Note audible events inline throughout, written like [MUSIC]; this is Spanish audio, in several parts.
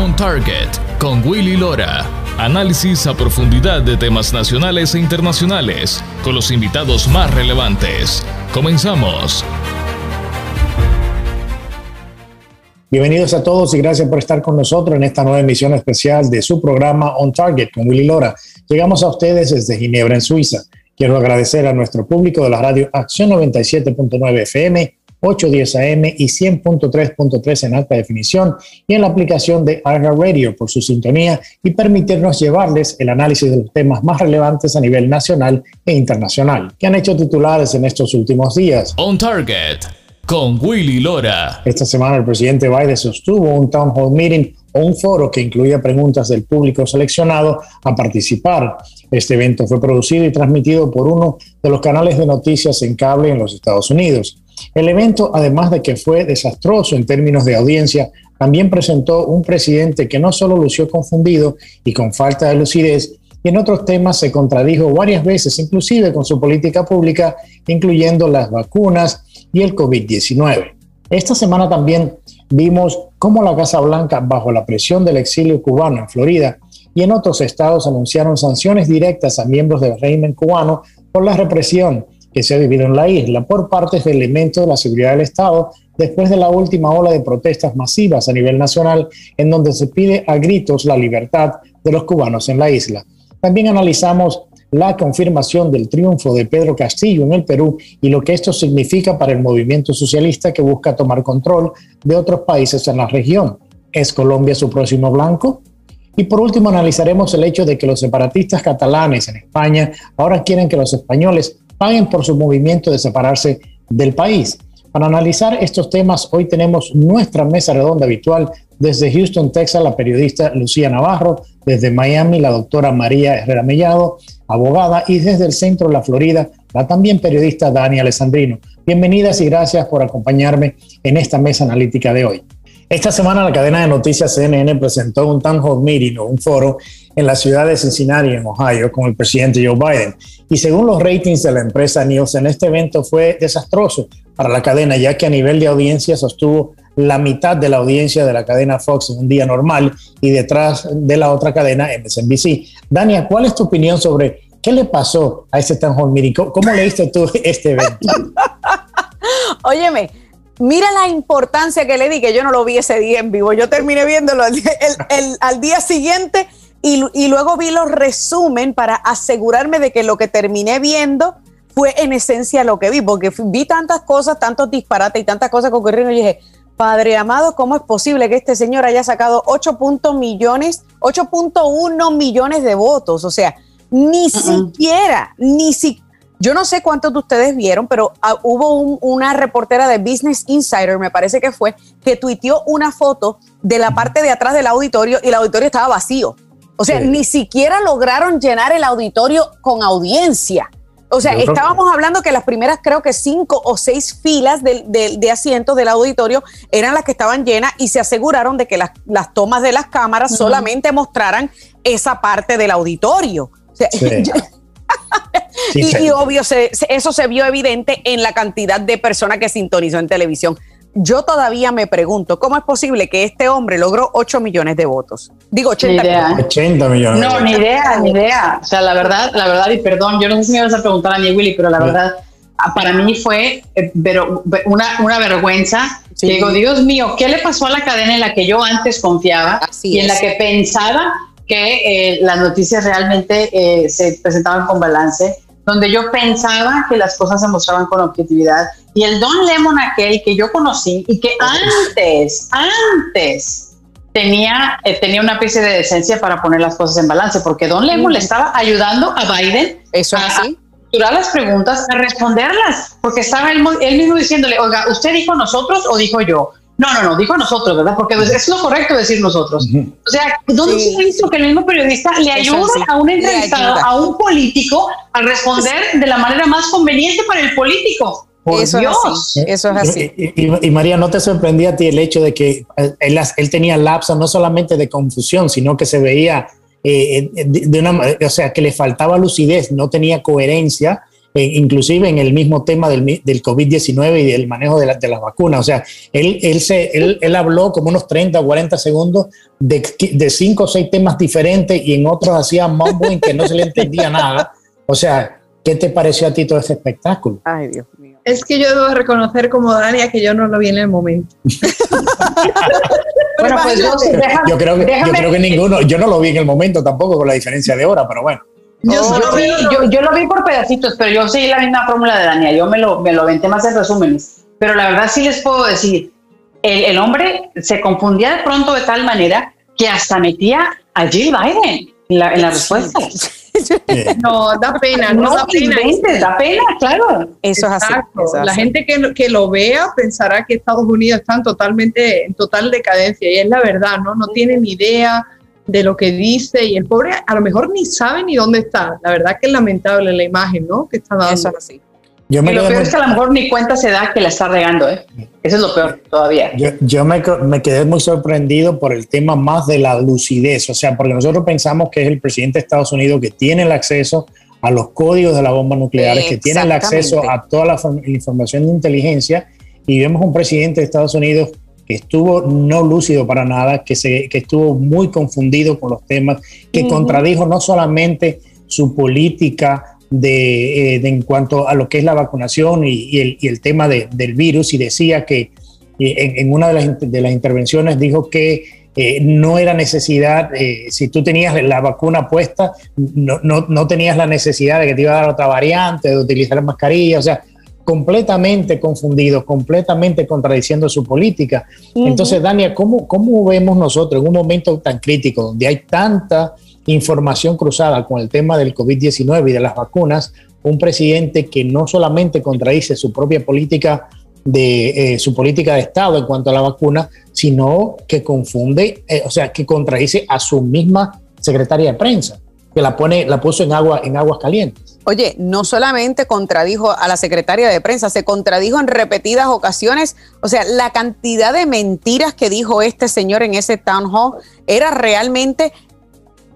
On Target con Willy Lora. Análisis a profundidad de temas nacionales e internacionales con los invitados más relevantes. Comenzamos. Bienvenidos a todos y gracias por estar con nosotros en esta nueva emisión especial de su programa On Target con Willy Lora. Llegamos a ustedes desde Ginebra, en Suiza. Quiero agradecer a nuestro público de la radio Acción 97.9 FM, 810 AM y 100.3.3 en alta definición y en la aplicación de Arga Radio por su sintonía y permitirnos llevarles el análisis de los temas más relevantes a nivel nacional e internacional que han hecho titulares en estos últimos días. On Target con Willy Lora. Esta semana el presidente Biden sostuvo un town hall meeting o un foro que incluía preguntas del público seleccionado a participar. Este evento fue producido y transmitido por uno de los canales de noticias en cable en los Estados Unidos. El evento, además de que fue desastroso en términos de audiencia, también presentó un presidente que no solo lució confundido y con falta de lucidez, y en otros temas se contradijo varias veces, inclusive con su política pública, incluyendo las vacunas y el COVID-19. Esta semana también vimos cómo la Casa Blanca, bajo la presión del exilio cubano en Florida y en otros estados, anunciaron sanciones directas a miembros del régimen cubano por la represión que se ha vivido en la isla por parte de elementos de la seguridad del Estado después de la última ola de protestas masivas a nivel nacional en donde se pide a gritos la libertad de los cubanos en la isla. También analizamos la confirmación del triunfo de Pedro Castillo en el Perú y lo que esto significa para el movimiento socialista que busca tomar control de otros países en la región. ¿Es Colombia su próximo blanco? Y por último analizaremos el hecho de que los separatistas catalanes en España ahora quieren que los españoles paguen por su movimiento de separarse del país. Para analizar estos temas, hoy tenemos nuestra mesa redonda habitual desde Houston, Texas, la periodista Lucía Navarro, desde Miami, la doctora María Herrera Mellado, abogada, y desde el centro de la Florida, la también periodista Dani Alessandrino. Bienvenidas y gracias por acompañarme en esta mesa analítica de hoy. Esta semana la cadena de noticias CNN presentó un town hall meeting o un foro en la ciudad de Cincinnati, en Ohio, con el presidente Joe Biden. Y según los ratings de la empresa Nielsen, este evento fue desastroso para la cadena, ya que a nivel de audiencia sostuvo la mitad de la audiencia de la cadena Fox en un día normal y detrás de la otra cadena MSNBC. Dania, ¿cuál es tu opinión sobre qué le pasó a ese town hall? ¿Cómo, leíste tú este evento? [LAUGHS] Óyeme, Mira la importancia que le di, que yo no lo vi ese día en vivo. Yo terminé viéndolo al día siguiente y, y, luego vi los resumen para asegurarme de que lo que terminé viendo fue en esencia lo que vi, porque vi tantas cosas, tantos disparates y tantas cosas que ocurrieron y dije, Padre amado, ¿cómo es posible que este señor haya sacado 8 millones, 8.1 millones de votos? O sea, ni siquiera, ni siquiera yo no sé cuántos de ustedes vieron, pero ah, hubo una reportera de Business Insider, me parece que fue, que tuiteó una foto de la parte de atrás del auditorio y el auditorio estaba vacío. O sea, ni siquiera lograron llenar el auditorio con audiencia. O sea, estábamos hablando que las primeras creo que cinco o seis filas de, asientos del auditorio eran las que estaban llenas y se aseguraron de que las, tomas de las cámaras solamente mostraran esa parte del auditorio. O sea, [LAUGHS] y, obvio, eso se vio evidente en la cantidad de personas que sintonizó en televisión. Yo todavía me pregunto, ¿cómo es posible que este hombre logró 8 millones de votos? Digo, 80 millones. 80 millones. No, ni idea, ni idea. O sea, la verdad, la verdad, y perdón, yo no sé si me vas a preguntar a mí, Willy, pero la verdad, ah, para mí fue eh, pero una, una vergüenza. Digo, Dios mío, ¿qué le pasó a la cadena en la que yo antes confiaba y en la que pensaba que eh, las noticias realmente eh, se presentaban con balance? Donde yo pensaba que las cosas se mostraban con objetividad. Y el Don Lemon aquel que yo conocí y que antes, antes tenía, eh, tenía una especie de decencia para poner las cosas en balance, porque Don Lemon le estaba ayudando a Biden Eso a, así. las preguntas, a responderlas, porque estaba él, él mismo diciéndole, oiga, ¿usted dijo nosotros o dijo yo? No, no, no, dijo nosotros, ¿verdad? Porque es lo correcto decir nosotros. O sea, ¿dónde se ha visto que el mismo periodista le ayuda a un entrevistado, a un político, a responder de la manera más conveniente para el político? eso Es así, eso es así. Y, María, ¿no te sorprendía a ti el hecho de que eh, él, tenía lapso no solamente de confusión, sino que se veía eh, de, una, o sea, que le faltaba lucidez, no tenía coherencia eh, inclusive en el mismo tema del, del COVID-19 y del manejo de, la, de, las vacunas. O sea, él, él, se, él, él, habló como unos 30 o 40 segundos de, de cinco o seis temas diferentes y en otros hacía mumbling que no se le entendía nada. O sea, ¿qué te pareció a ti todo ese espectáculo? Ay, Dios mío. Es que yo debo reconocer como Dania que yo no lo vi en el momento. [LAUGHS] bueno, pues yo, yo, creo que, yo creo que ninguno, yo no lo vi en el momento tampoco con la diferencia de hora, pero bueno. Yo, yo, vi, yo, yo, lo vi por pedacitos, pero yo seguí la misma fórmula de Dania. Yo me lo, me lo venté más en resúmenes. Pero la verdad sí les puedo decir, el, el hombre se confundía de pronto de tal manera que hasta metía a Jill Biden en la, en la respuesta. [LAUGHS] No, da pena, no, da pena. da pena, claro. Eso es así. la gente que, que, lo vea pensará que Estados Unidos está totalmente, en total decadencia y es la verdad, ¿no? No tiene ni idea de lo que dice y el pobre a lo mejor ni sabe ni dónde está. La verdad que es lamentable la imagen, ¿no? Que está dando. Eso es así. Yo me y lo peor es que a lo mejor ni cuenta se da que la está regando, ¿eh? Eso es lo peor todavía. Yo, yo me, me, quedé muy sorprendido por el tema más de la lucidez, o sea, porque nosotros pensamos que es el presidente de Estados Unidos que tiene el acceso a los códigos de la bomba nuclear, que tiene el acceso a toda la información de inteligencia, y vemos un presidente de Estados Unidos que estuvo no lúcido para nada, que, se, que estuvo muy confundido con los temas, que uh -huh. contradijo no solamente su política de, eh, de, en cuanto a lo que es la vacunación y, y, el, y el, tema de, del virus y decía que en, en una de las, de las, intervenciones dijo que eh, no era necesidad, eh, si tú tenías la vacuna puesta, no, no, no, tenías la necesidad de que te iba a dar otra variante, de utilizar mascarilla, o sea, completamente confundido, completamente contradiciendo su política. Uh -huh. Entonces, Dania, ¿cómo, ¿cómo vemos nosotros en un momento tan crítico donde hay tanta información cruzada con el tema del COVID-19 y de las vacunas, un presidente que no solamente contradice su propia política de eh, su política de Estado en cuanto a la vacuna, sino que confunde, eh, o sea, que contradice a su misma secretaria de prensa, que la pone, la puso en agua, en aguas calientes. Oye, no solamente contradijo a la secretaria de prensa, se contradijo en repetidas ocasiones. O sea, la cantidad de mentiras que dijo este señor en ese town hall era realmente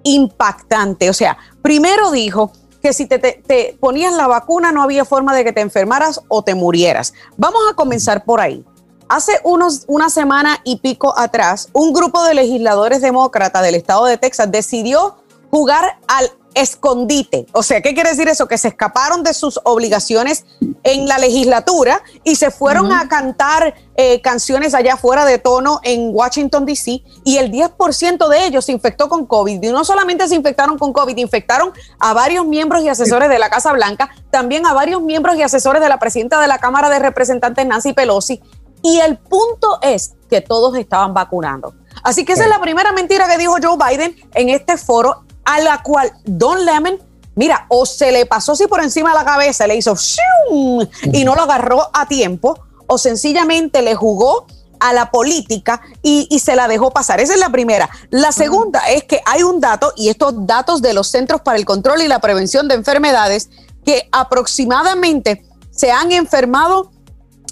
impactante. O sea, primero dijo que si te, te, te, ponías la vacuna no había forma de que te enfermaras o te murieras. Vamos a comenzar por ahí. Hace unos, una semana y pico atrás, un grupo de legisladores demócratas del estado de Texas decidió jugar al escondite. O sea, ¿qué quiere decir eso? Que se escaparon de sus obligaciones en la legislatura y se fueron uh -huh. a cantar eh, canciones allá fuera de tono en Washington, D.C. y el 10% de ellos se infectó con COVID. Y no solamente se infectaron con COVID, infectaron a varios miembros y asesores de la Casa Blanca, también a varios miembros y asesores de la presidenta de la Cámara de Representantes, Nancy Pelosi. Y el punto es que todos estaban vacunando. Así que esa es la primera mentira que dijo Joe Biden en este foro a la cual Don Lemon, mira, o se le pasó así por encima de la cabeza, le hizo ¡shum! y no lo agarró a tiempo, o sencillamente le jugó a la política y, y, se la dejó pasar. Esa es la primera. La segunda uh -huh. es que hay un dato, y estos datos de los Centros para el Control y la Prevención de Enfermedades, que aproximadamente se han enfermado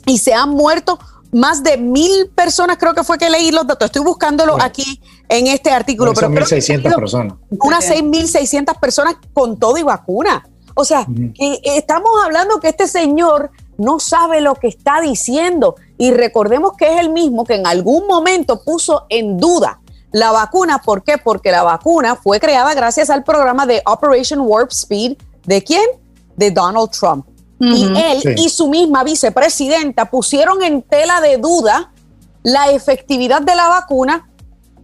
y se han muerto más de mil personas, creo que fue que leí los datos. Estoy buscándolo aquí en este artículo. Son 1.600 personas. Unas 6.600 personas con todo y vacuna. O sea, uh -huh. que estamos hablando que este señor no sabe lo que está diciendo. Y recordemos que es el mismo que en algún momento puso en duda la vacuna. ¿Por qué? Porque la vacuna fue creada gracias al programa de Operation Warp Speed. ¿De quién? De Donald Trump. Uh -huh. Y él sí. y su misma vicepresidenta pusieron en tela de duda la efectividad de la vacuna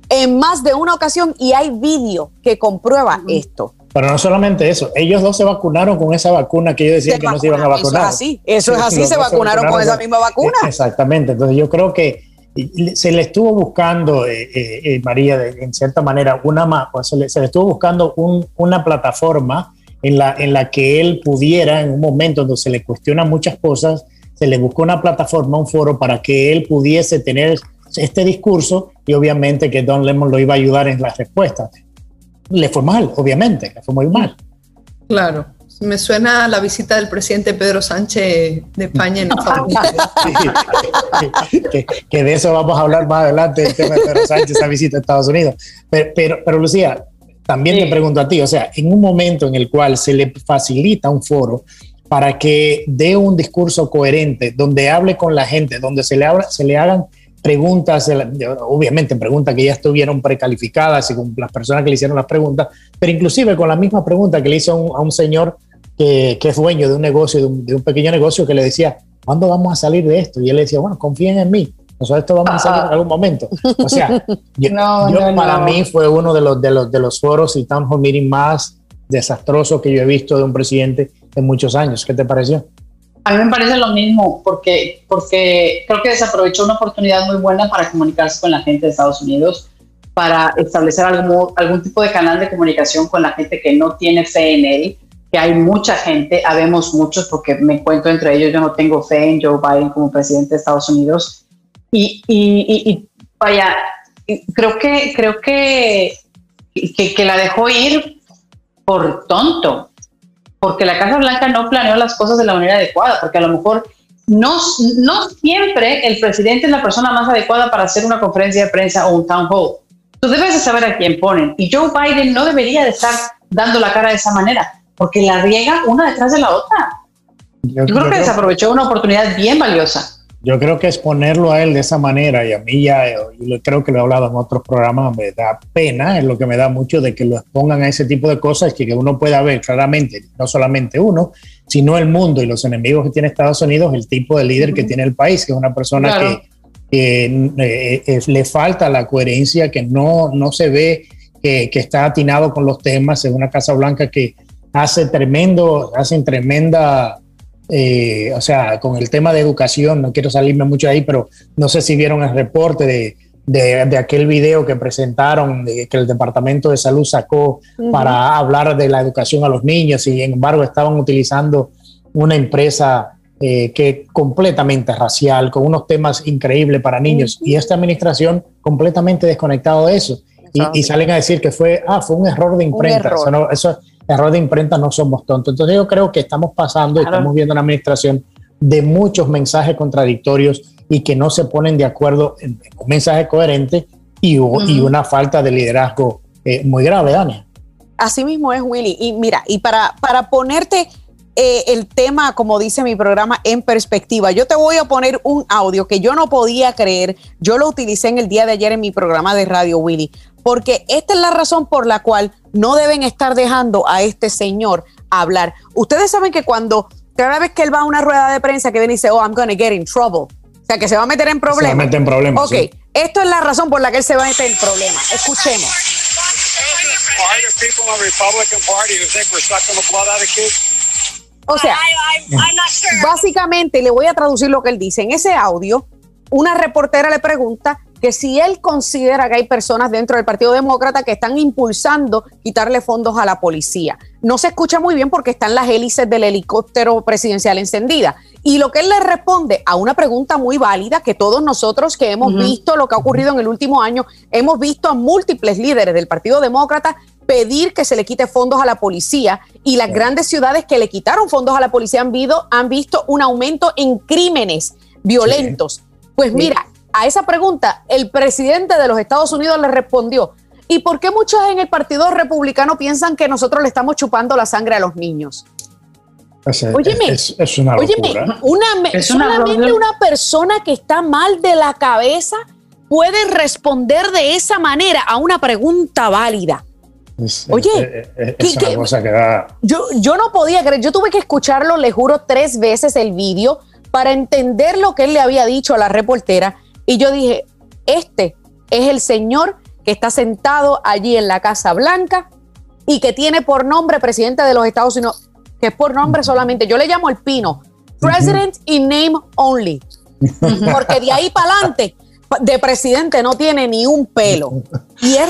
en más de una ocasión y hay vídeo que comprueba uh -huh. esto. Pero no solamente eso, ellos dos se vacunaron con esa vacuna que ellos decían se que no se iban a vacunar. Eso es así, eso es así, se vacunaron, se vacunaron, con esa misma vacuna. Exactamente, entonces yo creo que se le estuvo buscando, eh, eh, eh María, de, en cierta manera, una, se, le, se le estuvo buscando un, una plataforma en la, en la que él pudiera, en un momento donde se le cuestionan muchas cosas, se le buscó una plataforma, un foro para que él pudiese tener este discurso y obviamente que Don Lemon lo iba a ayudar en las respuestas. Le fue mal, obviamente, le fue muy mal. Claro, me suena a la visita del presidente Pedro Sánchez de España en Estados [LAUGHS] Unidos. sí, que, que, de eso vamos a hablar más adelante, el tema de Pedro Sánchez, esa visita a Estados Unidos. Pero, pero, pero Lucía, también sí. te pregunto a ti, o sea, en un momento en el cual se le facilita un foro para que dé un discurso coherente, donde hable con la gente, donde se le, se le hagan preguntas, obviamente preguntas que ya estuvieron precalificadas y con las personas que le hicieron las preguntas, pero inclusive con la misma pregunta que le hizo a un, señor que, es dueño de un negocio, de un, pequeño negocio, que le decía, ¿cuándo vamos a salir de esto? Y él le decía, bueno, confíen en mí, nosotros esto vamos a salir en algún momento. O sea, [LAUGHS] yo, para mí fue uno de los, de, los, de los foros y town hall meeting más desastrosos que yo he visto de un presidente en muchos años. ¿Qué te pareció? A mí me parece lo mismo, porque, porque creo que desaprovechó una oportunidad muy buena para comunicarse con la gente de Estados Unidos, para establecer algún, algún tipo de canal de comunicación con la gente que no tiene fe en él, que hay mucha gente, habemos muchos, porque me cuento entre ellos, yo no tengo fe en Joe Biden como presidente de Estados Unidos. Y, y, y, vaya, creo que, creo que, que, que la dejó ir por tonto porque la Casa Blanca no planeó las cosas de la manera adecuada, porque a lo mejor no, no siempre el presidente es la persona más adecuada para hacer una conferencia de prensa o un town hall. Tú debes de saber a quién ponen. Y Joe Biden no debería de estar dando la cara de esa manera, porque la riega una detrás de la otra. Yo, creo que desaprovechó una oportunidad bien valiosa. Yo creo que exponerlo a él de esa manera, y a mí ya, y creo que lo he hablado en otros programas, me da pena, es lo que me da mucho de que lo expongan a ese tipo de cosas, que, que uno pueda ver claramente, no solamente uno, sino el mundo y los enemigos que tiene Estados Unidos, el tipo de líder que tiene el país, que es una persona que, eh, eh, le falta la coherencia, que no, no se ve que, que, está atinado con los temas, es una Casa Blanca que hace tremendo, hacen tremenda eh, o sea, con el tema de educación, no quiero salirme mucho ahí, pero no sé si vieron el reporte de, de, aquel video que presentaron, que el Departamento de Salud sacó para hablar de la educación a los niños y, sin embargo, estaban utilizando una empresa eh, que completamente racial, con unos temas increíbles para niños, y esta administración completamente desconectado de eso. Y, salen a decir que fue, ah, fue un error de imprenta. Eso, eso, error de imprenta no somos tontos. Entonces yo creo que estamos pasando y estamos viendo una administración de muchos mensajes contradictorios y que no se ponen de acuerdo en, un mensaje coherente y, y, una falta de liderazgo eh, muy grave, Dania. Así mismo es, Willy. Y mira, y para, para ponerte eh, el tema, como dice mi programa, en perspectiva, yo te voy a poner un audio que yo no podía creer. Yo lo utilicé en el día de ayer en mi programa de radio, Willy porque esta es la razón por la cual no deben estar dejando a este señor hablar. Ustedes saben que cuando cada vez que él va a una rueda de prensa que viene y dice, oh, I'm gonna get in trouble, o sea, que se va a meter en problemas. Se va a meter en problemas. Ok, esto es la razón por la que él se va a meter en problemas. Escuchemos. O sea, básicamente le voy a traducir lo que él dice. En ese audio, una reportera le pregunta que si él considera que hay personas dentro del Partido Demócrata que están impulsando quitarle fondos a la policía. No se escucha muy bien porque están las hélices del helicóptero presidencial encendida. Y lo que él le responde a una pregunta muy válida que todos nosotros que hemos visto lo que ha ocurrido en el último año, hemos visto a múltiples líderes del Partido Demócrata pedir que se le quite fondos a la policía y las grandes ciudades que le quitaron fondos a la policía han, han visto un aumento en crímenes violentos. Pues mira, a esa pregunta, el presidente de los Estados Unidos le respondió, ¿y por qué muchos en el Partido Republicano piensan que nosotros le estamos chupando la sangre a los niños? óyeme, es, una locura. Una, solamente una persona que está mal de la cabeza puede responder de esa manera a una pregunta válida. Oye, es, una cosa que da... yo, yo no podía creer, yo tuve que escucharlo, le juro, tres veces el vídeo para entender lo que él le había dicho a la reportera y yo dije, este es el señor que está sentado allí en la Casa Blanca y que tiene por nombre presidente de los Estados Unidos, que es por nombre solamente. Yo le llamo el pino. President in name only. [LAUGHS] Porque de ahí para adelante de presidente no tiene ni un pelo. Y, es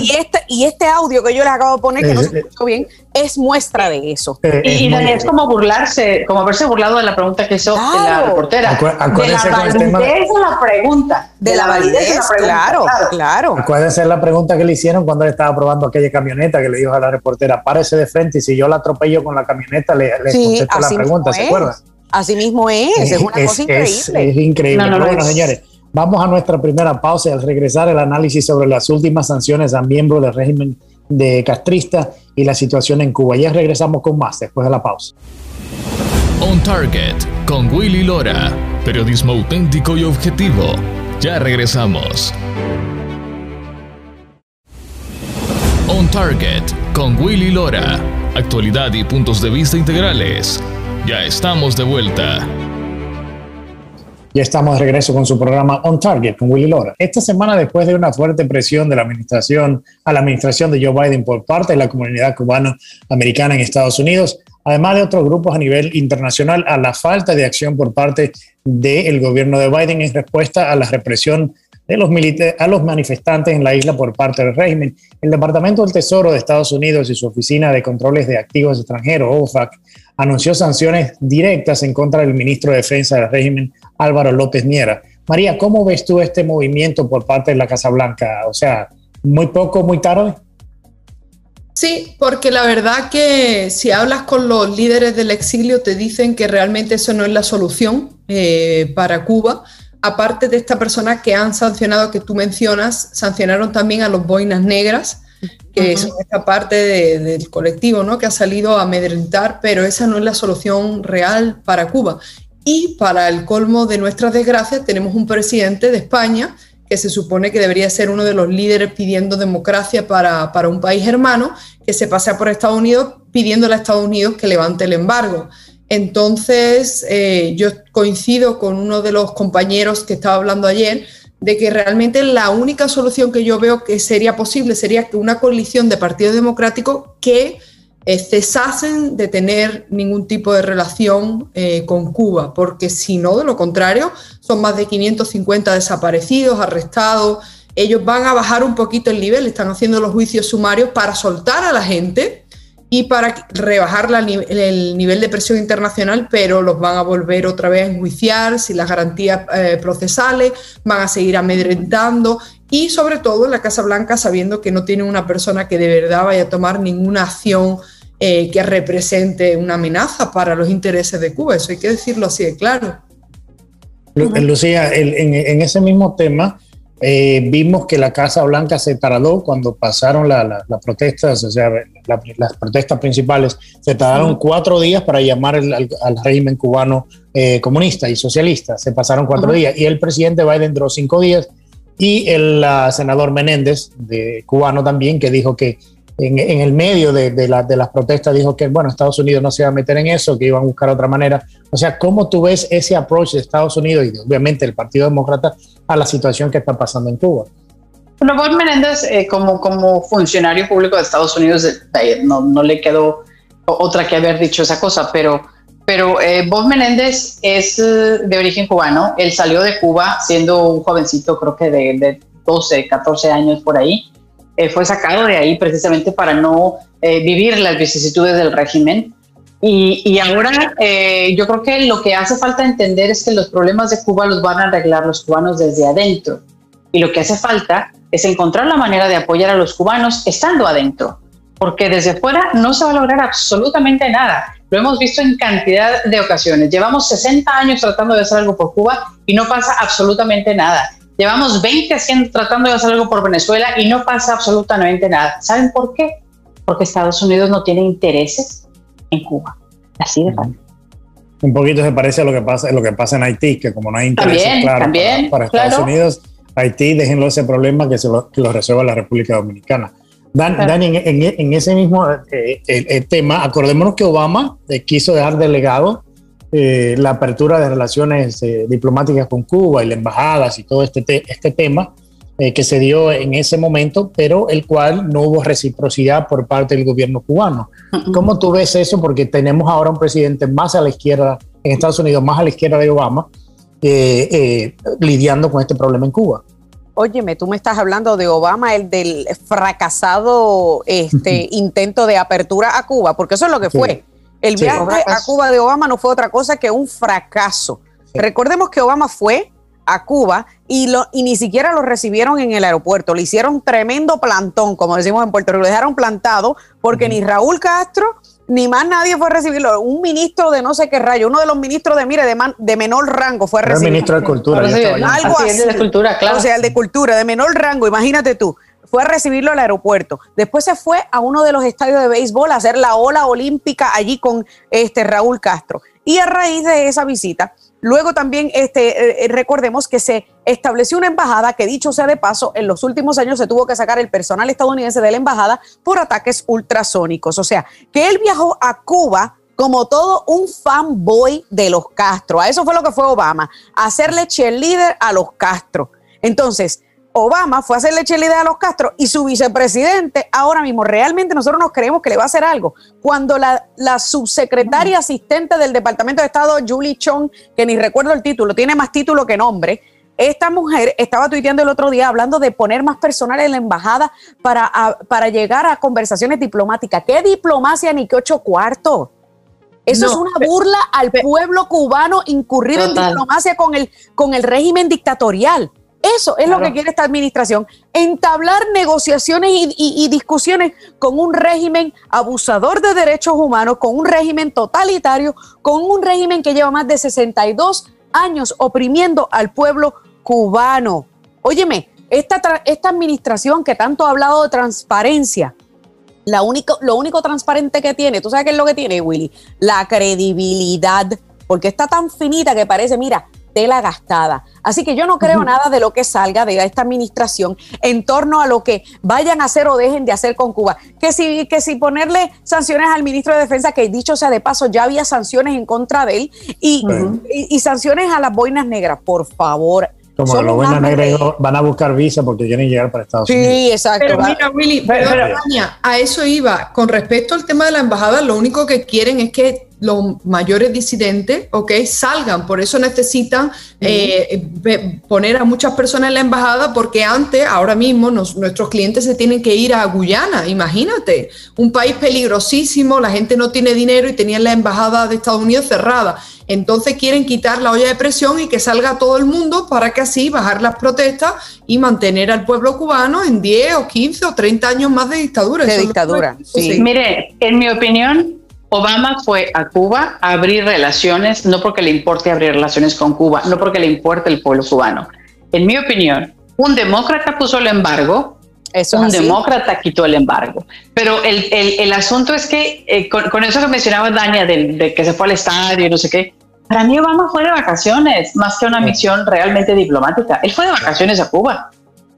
y, este, y este audio que yo les acabo de poner, que no se escuchó bien, es muestra de eso. Eh, y, es como burlarse, como haberse burlado de la pregunta que hizo la reportera. de la validez de la pregunta. De, la validez, de la pregunta. Claro, claro. Acuérdense la pregunta que le hicieron cuando él estaba probando aquella camioneta que le dijo a la reportera, párese de frente y si yo la atropello con la camioneta, le, le contesto la pregunta, ¿se acuerdan? Así mismo es, es, una cosa increíble. Es, increíble. bueno, señores, Vamos a nuestra primera pausa y al regresar el análisis sobre las últimas sanciones a miembros del régimen de castrista y la situación en Cuba. Ya regresamos con más después de la pausa. On Target con Willy Lora. Periodismo auténtico y objetivo. Ya regresamos. On Target con Willy Lora. Actualidad y puntos de vista integrales. Ya estamos de vuelta. Ya estamos de regreso con su programa On Target con Willy Lora. Esta semana, después de una fuerte presión de la administración a la administración de Joe Biden por parte de la comunidad cubano-americana en Estados Unidos, además de otros grupos a nivel internacional, a la falta de acción por parte del gobierno de Biden en respuesta a la represión de los a los manifestantes en la isla por parte del régimen. El Departamento del Tesoro de Estados Unidos y su Oficina de Controles de Activos Extranjeros, OFAC, anunció sanciones directas en contra del ministro de Defensa del régimen, Álvaro López Miera. María, ¿cómo ves tú este movimiento por parte de la Casa Blanca? O sea, muy poco, muy tarde. Sí, porque la verdad que si hablas con los líderes del exilio te dicen que realmente eso no es la solución eh, para Cuba aparte de esta persona que han sancionado, que tú mencionas, sancionaron también a los boinas negras, que son esta parte del colectivo, ¿no? Que ha salido a amedrentar, pero esa no es la solución real para Cuba. Y para el colmo de nuestras desgracias, tenemos un presidente de España que se supone que debería ser uno de los líderes pidiendo democracia para, para un país hermano, que se pasea por Estados Unidos pidiéndole a Estados Unidos que levante el embargo. Entonces, eh, yo coincido con uno de los compañeros que estaba hablando ayer de que realmente la única solución que yo veo que sería posible sería que una coalición de partidos democráticos que eh, cesasen de tener ningún tipo de relación eh, con Cuba, porque si no, de lo contrario, son más de 550 desaparecidos, arrestados, ellos van a bajar un poquito el nivel, están haciendo los juicios sumarios para soltar a la gente y para rebajar el nivel de presión internacional, pero los van a volver otra vez a enjuiciar sin las garantías eh, procesales, van a seguir amedrentando y sobre todo en la Casa Blanca sabiendo que no tiene una persona que de verdad vaya a tomar ninguna acción eh, que represente una amenaza para los intereses de Cuba. Eso hay que decirlo así de claro. Lucía, en ese mismo tema, eh, vimos que la Casa Blanca se tardó cuando pasaron las protestas, o sea, las protestas principales, se tardaron cuatro días para llamar al, régimen cubano eh, comunista y socialista. Se pasaron cuatro días y el presidente Biden duró cinco días y el senador Menéndez, de cubano también, que dijo que en, el medio de, de, de, las protestas dijo que, bueno, Estados Unidos no se iba a meter en eso, que iban a buscar otra manera. O sea, ¿cómo tú ves ese approach de Estados Unidos y obviamente el Partido Demócrata a la situación que está pasando en Cuba? Bueno, Bob Menéndez, eh, como, como funcionario público de Estados Unidos, eh, no, no, le quedó otra que haber dicho esa cosa, pero, pero eh, Bob Menéndez es de origen cubano. Él salió de Cuba siendo un jovencito, creo que de, de 12, 14 años por ahí eh, fue sacado de ahí precisamente para no eh, vivir las vicisitudes del régimen. Y, ahora eh, yo creo que lo que hace falta entender es que los problemas de Cuba los van a arreglar los cubanos desde adentro. Y lo que hace falta es encontrar la manera de apoyar a los cubanos estando adentro, porque desde fuera no se va a lograr absolutamente nada. Lo hemos visto en cantidad de ocasiones. Llevamos 60 años tratando de hacer algo por Cuba y no pasa absolutamente nada. Llevamos 20 haciendo, tratando de hacer algo por Venezuela y no pasa absolutamente nada. ¿Saben por qué? Porque Estados Unidos no tiene intereses en Cuba. Así de fácil. Un poquito se parece a lo que pasa, lo que pasa en Haití, que como no hay intereses claros para, Estados Unidos, Haití, déjenlo ese problema que, se lo, que lo resuelva la República Dominicana. Dan, Dani, en, ese mismo eh, tema, acordémonos que Obama eh, quiso dejar delegado eh, la apertura de relaciones eh, diplomáticas con Cuba y las embajadas y todo este, este tema eh, que se dio en ese momento, pero el cual no hubo reciprocidad por parte del gobierno cubano. ¿Cómo tú ves eso? Porque tenemos ahora un presidente más a la izquierda en Estados Unidos, más a la izquierda de Obama, lidiando con este problema en Cuba. Óyeme, tú me estás hablando de Obama, el del fracasado este, [LAUGHS] intento de apertura a Cuba, porque eso es lo que fue. El viaje a Cuba de Obama no fue otra cosa que un fracaso. Recordemos que Obama fue a Cuba y, lo, y ni siquiera lo recibieron en el aeropuerto. Le hicieron tremendo plantón, como decimos en Puerto Rico. Lo dejaron plantado porque ni Raúl Castro ni más nadie fue a recibirlo. Un ministro de no sé qué rayo, uno de los ministros de, mire, de, de menor rango fue a recibirlo. El ministro de Cultura. Algo así. De cultura, claro. O sea, el de Cultura, de menor rango, imagínate tú fue a recibirlo al aeropuerto. Después se fue a uno de los estadios de béisbol a hacer la ola olímpica allí con este Raúl Castro. Y a raíz de esa visita, luego también este, eh, recordemos que se estableció una embajada que dicho sea de paso, en los últimos años se tuvo que sacar el personal estadounidense de la embajada por ataques ultrasónicos. O sea, que él viajó a Cuba como todo un fanboy de los Castro. A eso fue lo que fue Obama, hacerle cheerleader a los Castro. Entonces, Obama fue a hacerle cheerleader a los Castro y su vicepresidente ahora mismo, realmente nosotros nos creemos que le va a hacer algo. Cuando la, subsecretaria asistente del Departamento de Estado, Julie Chong, que ni recuerdo el título, tiene más título que nombre, esta mujer estaba tuiteando el otro día hablando de poner más personal en la embajada para, para llegar a conversaciones diplomáticas. ¿Qué diplomacia ni qué ocho cuartos? Eso es una burla al pueblo cubano incurrir en diplomacia con el, con el régimen dictatorial. Eso es lo que quiere esta administración, entablar negociaciones y, discusiones con un régimen abusador de derechos humanos, con un régimen totalitario, con un régimen que lleva más de 62 años oprimiendo al pueblo cubano. Óyeme, esta, esta administración que tanto ha hablado de transparencia, la único, lo único transparente que tiene, ¿tú sabes qué es lo que tiene, Willy? La credibilidad, porque está tan finita que parece, mira, tela gastada. Así que yo no creo nada de lo que salga de esta administración en torno a lo que vayan a hacer o dejen de hacer con Cuba. Que si, que si ponerle sanciones al ministro de Defensa, que dicho sea de paso, ya había sanciones en contra de él, y, y sanciones a las boinas negras, por favor, como los buenos negros van a buscar visa porque quieren llegar para Estados Unidos. Sí, exacto. Pero mira, Willy, a eso iba. Con respecto al tema de la embajada, lo único que quieren es que los mayores disidentes, ¿ok? Salgan. Por eso necesitan eh, poner a muchas personas en la embajada porque antes, ahora mismo, nuestros clientes se tienen que ir a Guyana. Imagínate, un país peligrosísimo, la gente no tiene dinero y tenían la embajada de Estados Unidos cerrada. Entonces quieren quitar la olla de presión y que salga todo el mundo para que así bajar las protestas y mantener al pueblo cubano en 10 o 15 o 30 años más de dictadura. De dictadura, sí. Mire, en mi opinión, Obama fue a Cuba a abrir relaciones, no porque le importe abrir relaciones con Cuba, no porque le importe el pueblo cubano. En mi opinión, un demócrata puso el embargo, un demócrata quitó el embargo. Pero el, el, asunto es que, eh, con, eso que mencionaba Dania, de, que se fue al estadio y no sé qué, para mí Obama fue de vacaciones, más que una misión realmente diplomática. Él fue de vacaciones a Cuba.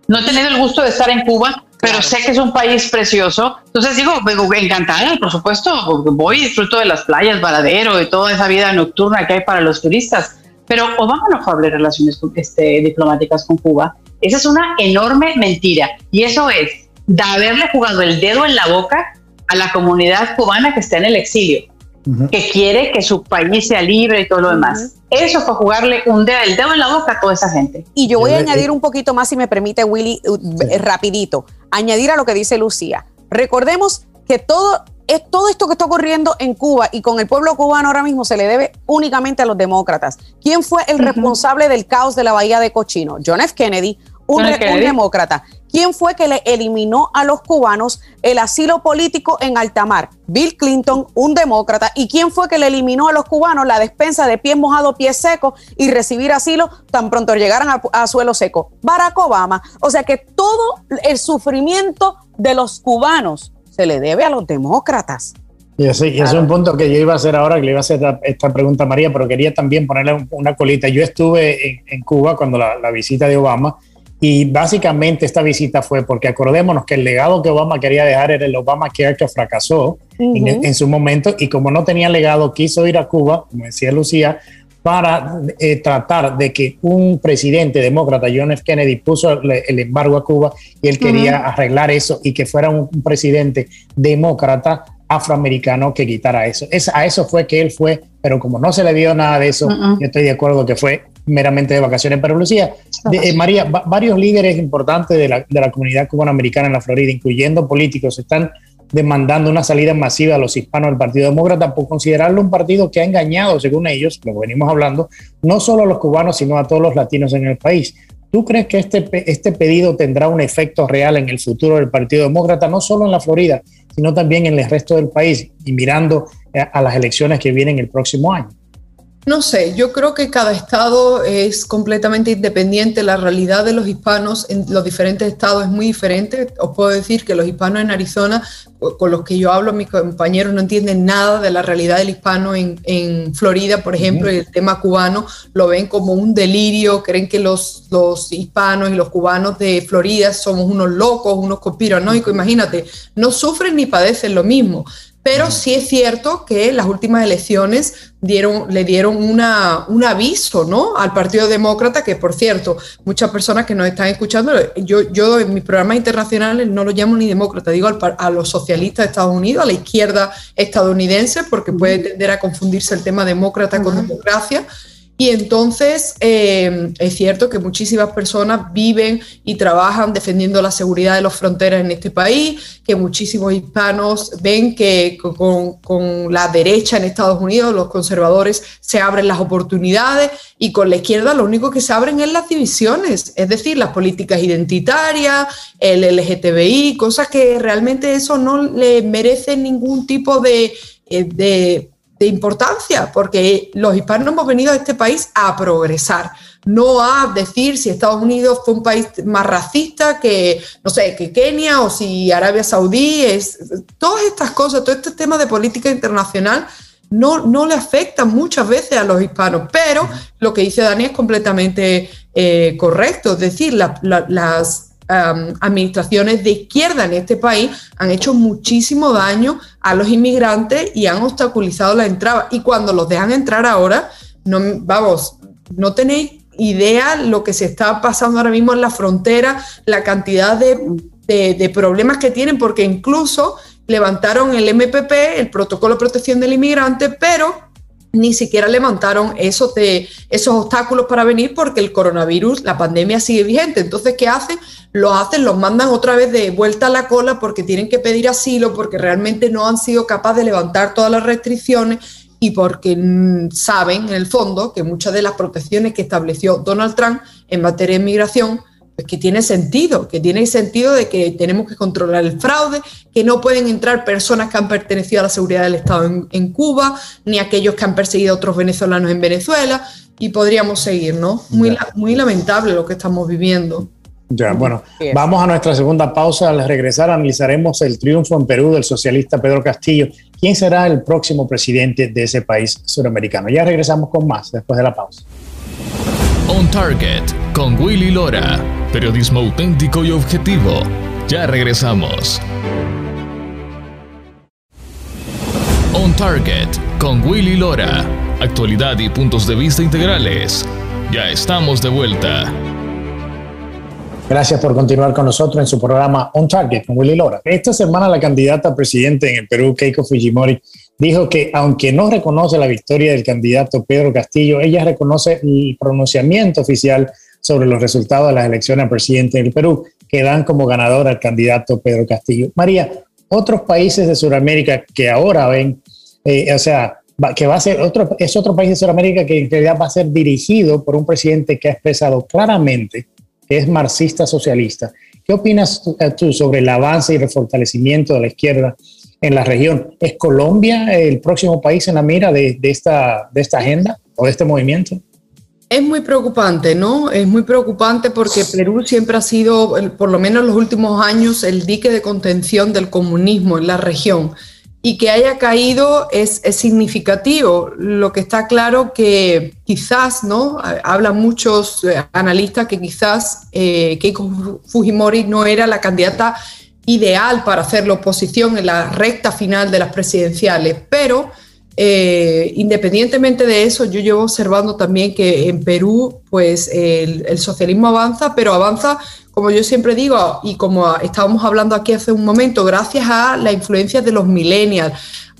No he tenido el gusto de estar en Cuba, pero sé que es un país precioso. Entonces digo, encantada, por supuesto, voy y disfruto de las playas, Varadero y toda esa vida nocturna que hay para los turistas. Pero Obama no fue a hablar relaciones este, diplomáticas con Cuba. Esa es una enorme mentira. Y eso es de haberle jugado el dedo en la boca a la comunidad cubana que está en el exilio, que quiere que su país sea libre y todo lo demás. Eso fue jugarle un dedo, el dedo en la boca a toda esa gente. Y yo voy a añadir un poquito más, si me permite, Willy, rapidito añadir a lo que dice Lucía. Recordemos que todo, es, todo esto que está ocurriendo en Cuba y con el pueblo cubano ahora mismo se le debe únicamente a los demócratas. ¿Quién fue el responsable del caos de la Bahía de Cochino? John F. Kennedy, un, demócrata. ¿Quién fue que le eliminó a los cubanos el asilo político en alta mar? Bill Clinton, un demócrata. ¿Y quién fue que le eliminó a los cubanos la despensa de pies mojados, pies secos y recibir asilo tan pronto llegaran a, suelo seco? Barack Obama. O sea que todo el sufrimiento de los cubanos se le debe a los demócratas. Y ese, es un punto que yo iba a hacer ahora, que le iba a hacer esta, pregunta a María, pero quería también ponerle una colita. Yo estuve en, Cuba cuando la visita de Obama y básicamente esta visita fue porque acordémonos que el legado que Obama quería dejar era el Obama que fracasó en, su momento y como no tenía legado quiso ir a Cuba, como decía Lucía, para eh, tratar de que un presidente demócrata, John F. Kennedy, puso el, embargo a Cuba y él quería arreglar eso y que fuera un, presidente demócrata afroamericano que quitara eso. Es, a eso fue que él fue, pero como no se le dio nada de eso, yo estoy de acuerdo que fue meramente de vacaciones. Pero Lucía, eh, María, varios líderes importantes de la, de la comunidad cubanoamericana en la Florida, incluyendo políticos, están demandando una salida masiva a los hispanos del Partido Demócrata por considerarlo un partido que ha engañado, según ellos, lo que venimos hablando, no solo a los cubanos, sino a todos los latinos en el país. ¿Tú crees que este, este pedido tendrá un efecto real en el futuro del Partido Demócrata, no solo en la Florida, sino también en el resto del país y mirando eh, a las elecciones que vienen el próximo año? No sé, yo creo que cada estado es completamente independiente. La realidad de los hispanos en los diferentes estados es muy diferente. Os puedo decir que los hispanos en Arizona, con los que yo hablo, mis compañeros no entienden nada de la realidad del hispano en, Florida, por ejemplo, y el tema cubano lo ven como un delirio, creen que los, los hispanos y los cubanos de Florida somos unos locos, unos conspiranoicos. Imagínate, no sufren ni padecen lo mismo. Pero sí es cierto que las últimas elecciones dieron, le dieron una, un aviso ¿no? al Partido Demócrata, que por cierto, muchas personas que nos están escuchando, yo, yo en mis programas internacionales no lo llamo ni demócrata, digo a los socialistas de Estados Unidos, a la izquierda estadounidense, porque puede tender a confundirse el tema demócrata con democracia. Y entonces eh, es cierto que muchísimas personas viven y trabajan defendiendo la seguridad de las fronteras en este país, que muchísimos hispanos ven que con, con, la derecha en Estados Unidos, los conservadores, se abren las oportunidades y con la izquierda lo único que se abren es las divisiones, es decir, las políticas identitarias, el LGTBI, cosas que realmente eso no le merece ningún tipo de, eh, de de importancia, porque los hispanos hemos venido a este país a progresar, no a decir si Estados Unidos fue un país más racista que, no sé, que Kenia o si Arabia Saudí, es, todas estas cosas, todo este tema de política internacional no, no le afectan muchas veces a los hispanos, pero lo que dice Dani es completamente eh, correcto, es decir, las administraciones de izquierda en este país han hecho muchísimo daño a los inmigrantes y han obstaculizado la entrada. Y cuando los dejan entrar ahora, no, vamos, no tenéis idea lo que se está pasando ahora mismo en la frontera, la cantidad de, de problemas que tienen, porque incluso levantaron el MPP, el Protocolo de Protección del Inmigrante, pero ni siquiera levantaron esos, de, esos obstáculos para venir porque el coronavirus, la pandemia sigue vigente. Entonces, ¿qué hacen? Los hacen, los mandan otra vez de vuelta a la cola porque tienen que pedir asilo, porque realmente no han sido capaces de levantar todas las restricciones y porque mm, saben, en el fondo, que muchas de las protecciones que estableció Donald Trump en materia de inmigración que tiene sentido, que tiene sentido de que tenemos que controlar el fraude, que no pueden entrar personas que han pertenecido a la seguridad del Estado en, Cuba, ni aquellos que han perseguido a otros venezolanos en Venezuela, y podríamos seguir, ¿no? Muy, muy lamentable lo que estamos viviendo. Ya, bueno, vamos a nuestra segunda pausa. Al regresar analizaremos el triunfo en Perú del socialista Pedro Castillo. ¿Quién será el próximo presidente de ese país suramericano? Ya regresamos con más después de la pausa. On Target con Willy Lora. Periodismo auténtico y objetivo. Ya regresamos. On Target con Willy Lora. Actualidad y puntos de vista integrales. Ya estamos de vuelta. Gracias por continuar con nosotros en su programa On Target con Willy Lora. Esta semana la candidata a presidente en el Perú, Keiko Fujimori, dijo que aunque no reconoce la victoria del candidato Pedro Castillo, ella reconoce el pronunciamiento oficial sobre los resultados de las elecciones a presidente del Perú, que dan como ganador al candidato Pedro Castillo. María, otros países de Sudamérica que ahora ven, eh, o sea, que va a ser otro, es otro país de Sudamérica que en realidad va a ser dirigido por un presidente que ha expresado claramente que es marxista socialista. ¿Qué opinas tú eh, sobre el avance y el fortalecimiento de la izquierda en la región. ¿Es Colombia el próximo país en la mira de, esta, de esta agenda o de este movimiento? Es muy preocupante, ¿no? Es muy preocupante porque Perú siempre ha sido, por lo menos en los últimos años, el dique de contención del comunismo en la región. Y que haya caído es, significativo. Lo que está claro que quizás, ¿no? Hablan muchos eh, analistas que quizás eh, Keiko Fujimori no era la candidata ideal para hacer la oposición en la recta final de las presidenciales, pero eh, independientemente de eso, yo llevo observando también que en Perú, pues el, socialismo avanza, pero avanza, como yo siempre digo, y como estábamos hablando aquí hace un momento, gracias a la influencia de los millennials,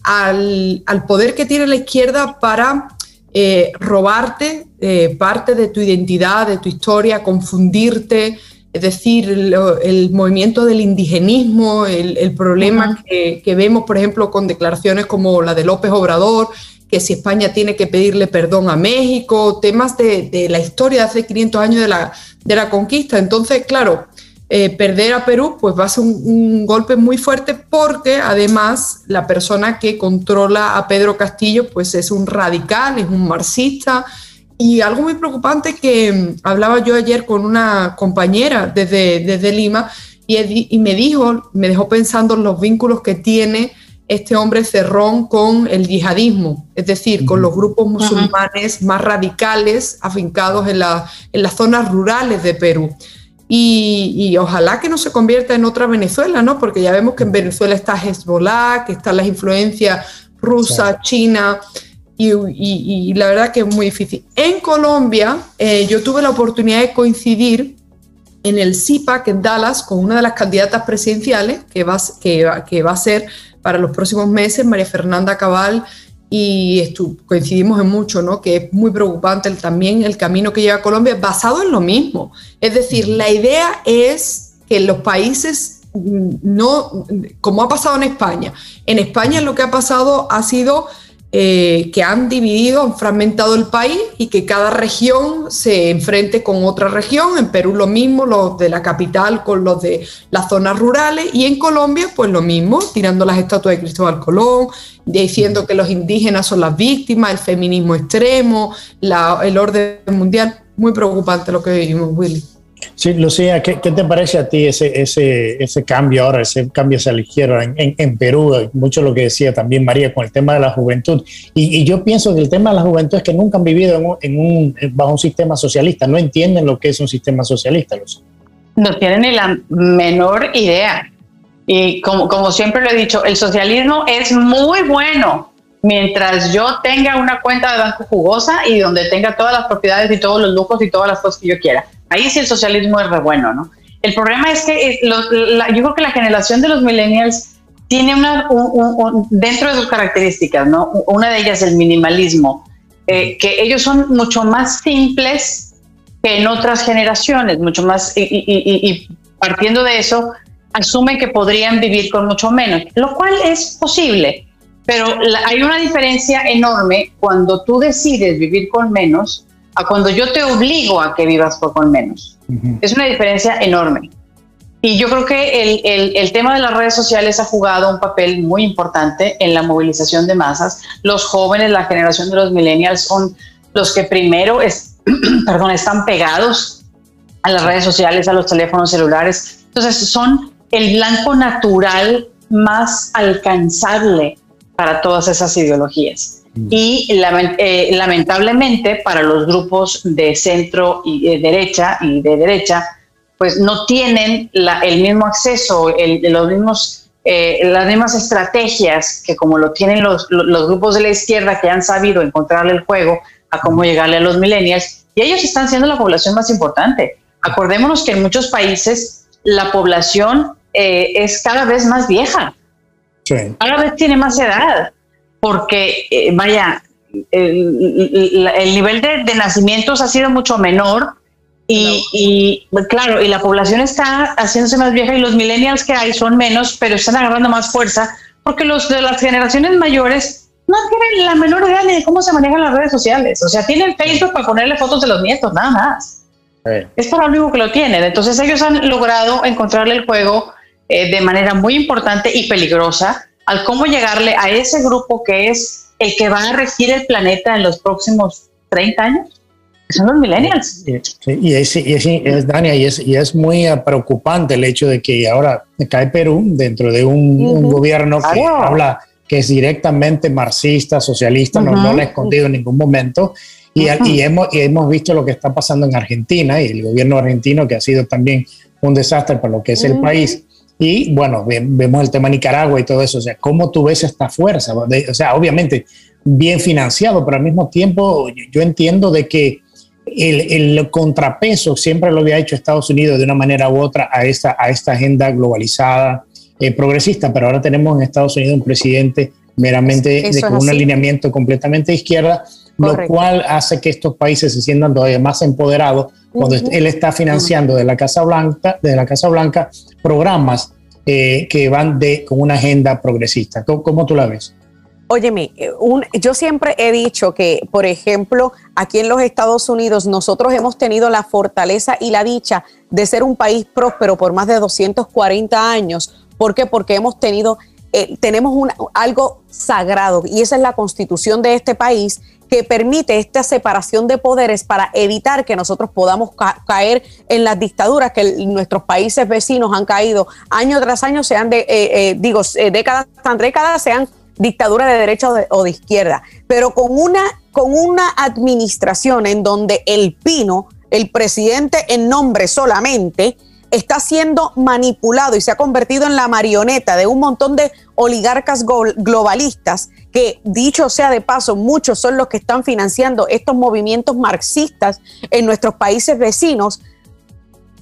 al, poder que tiene la izquierda para eh, robarte eh, parte de tu identidad, de tu historia, confundirte, es decir, el, movimiento del indigenismo, el, problema que, vemos, por ejemplo, con declaraciones como la de López Obrador, que si España tiene que pedirle perdón a México, temas de, la historia de hace 500 años de la, de la conquista. Entonces, claro, eh, perder a Perú, pues va a ser un, golpe muy fuerte porque además la persona que controla a Pedro Castillo, pues es un radical, es un marxista. Y algo muy preocupante que mm, hablaba yo ayer con una compañera desde, desde Lima y, y me dijo, me dejó pensando en los vínculos que tiene este hombre cerrón con el yihadismo, es decir, con los grupos musulmanes más radicales afincados en, en las zonas rurales de Perú. Y, ojalá que no se convierta en otra Venezuela, ¿no? Porque ya vemos que en Venezuela está Hezbollah, que están las influencias rusa, china, y, la verdad que es muy difícil. En Colombia, eh, yo tuve la oportunidad de coincidir en el CIPAC en Dallas con una de las candidatas presidenciales que va, que, que va a ser para los próximos meses, María Fernanda Cabal, y coincidimos en mucho, ¿no? Que es muy preocupante también el camino que lleva Colombia, basado en lo mismo. Es decir, la idea es que los países mm, no, como ha pasado en España, en España lo que ha pasado ha sido eh, que han dividido, han fragmentado el país y que cada región se enfrente con otra región. En Perú lo mismo, los de la capital con los de las zonas rurales y en Colombia pues lo mismo, tirando las estatuas de Cristóbal Colón, diciendo que los indígenas son las víctimas, el feminismo extremo, el orden mundial. Muy preocupante lo que vivimos, Willy. Sí, Lucía, ¿qué, te parece a ti ese, ese, ese cambio ahora, ese cambio hacia la izquierda en, Perú? Mucho lo que decía también María con el tema de la juventud. Y, yo pienso que el tema de la juventud es que nunca han vivido en un, bajo un sistema socialista, no entienden lo que es un sistema socialista. Lucía. No tienen ni la menor idea. Y como, como siempre lo he dicho, el socialismo es muy bueno mientras yo tenga una cuenta de banco jugosa y donde tenga todas las propiedades y todos los lujos y todas las cosas que yo quiera Ahí sí el socialismo es re bueno, ¿no? El problema es que eh, yo creo que la generación de los millennials tiene una, dentro de sus características, ¿no? Una de ellas el minimalismo, eh, que ellos son mucho más simples que en otras generaciones, mucho más, y, partiendo de eso, asumen que podrían vivir con mucho menos, lo cual es posible, pero hay una diferencia enorme cuando tú decides vivir con menos a cuando yo te obligo a que vivas por con menos. Es una diferencia enorme. Y yo creo que el, el, el, tema de las redes sociales ha jugado un papel muy importante en la movilización de masas. Los jóvenes, la generación de los millennials, son los que primero es, [CLEARS THROAT] perdón, están pegados a las redes sociales, a los teléfonos celulares. Entonces son el blanco natural más alcanzable para todas esas ideologías y eh, lamentablemente para los grupos de centro y de derecha y de derecha, pues no tienen el mismo acceso, los mismos, eh, las mismas estrategias que como lo tienen los, los, grupos de la izquierda que han sabido encontrarle el juego a cómo llegarle a los millennials, y ellos están siendo la población más importante. Acordémonos que en muchos países la población eh, es cada vez más vieja, cada vez tiene más edad porque, eh, vaya, el, nivel de, nacimientos ha sido mucho menor y, claro, y la población está haciéndose más vieja y los millennials que hay son menos, pero están agarrando más fuerza porque los de las generaciones mayores no tienen la menor idea ni de cómo se manejan las redes sociales. O sea, tienen Facebook para ponerle fotos de los nietos, nada más. Es para lo único que lo tienen. Entonces ellos han logrado encontrarle el juego eh, de manera muy importante y peligrosa al cómo llegarle a ese grupo que es el que va a regir el planeta en los próximos 30 años, que son los millennials. y es, y es, Dania, y es, y es muy preocupante el hecho de que ahora cae Perú dentro de un, gobierno que habla que es directamente marxista, socialista, no, lo ha escondido en ningún momento. Y, y, hemos, y hemos visto lo que está pasando en Argentina y el gobierno argentino, que ha sido también un desastre para lo que es el país. Y bueno, vemos el tema Nicaragua y todo eso. O sea, ¿cómo tú ves esta fuerza? o sea, obviamente bien financiado, pero al mismo tiempo yo entiendo de que el, contrapeso siempre lo había hecho Estados Unidos de una manera u otra a esta, a esta agenda globalizada, eh, progresista, pero ahora tenemos en Estados Unidos un presidente meramente con un alineamiento completamente de izquierda, lo cual hace que estos países se sientan todavía más empoderados cuando él está financiando de la Casa Blanca, de la Casa Blanca programas eh, que van de, con una agenda progresista. ¿Cómo, tú la ves? Óyeme, eh, yo siempre he dicho que, por ejemplo, aquí en los Estados Unidos nosotros hemos tenido la fortaleza y la dicha de ser un país próspero por más de 240 años. ¿Por qué? Porque hemos tenido, eh, tenemos algo sagrado y esa es la constitución de este país que permite esta separación de poderes para evitar que nosotros podamos caer en las dictaduras que nuestros países vecinos han caído. Año tras año, sean de, eh, digo, décadas tras décadas, sean dictadura de derecha o de, izquierda, pero con una, con una administración en donde el Pino, el presidente en nombre solamente, está siendo manipulado y se ha convertido en la marioneta de un montón de oligarcas globalistas que, dicho sea de paso, muchos son los que están financiando estos movimientos marxistas en nuestros países vecinos,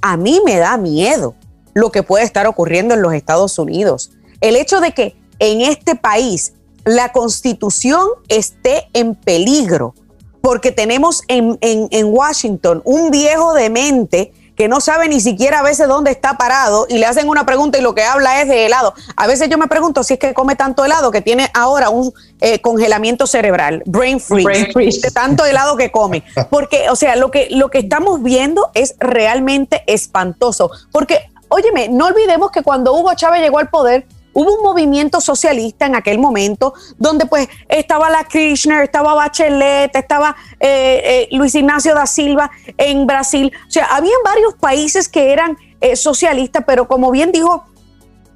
a mí me da miedo lo que puede estar ocurriendo en los Estados Unidos. El hecho de que en este país la constitución esté en peligro, porque tenemos en, Washington un viejo demente que no sabe ni siquiera a veces dónde está parado y le hacen una pregunta y lo que habla es de helado. A veces yo me pregunto si es que come tanto helado que tiene ahora un eh, congelamiento cerebral, brain freeze, de tanto helado que come. Porque, o sea, lo que, lo que estamos viendo es realmente espantoso. Porque, óyeme, no olvidemos que cuando Hugo Chávez llegó al poder, Hubo un movimiento socialista en aquel momento donde pues estaba la Kirchner, estaba Bachelet, estaba eh, eh, Luis Ignacio da Silva en Brasil. O sea, habían varios países que eran eh, socialistas, pero como bien dijo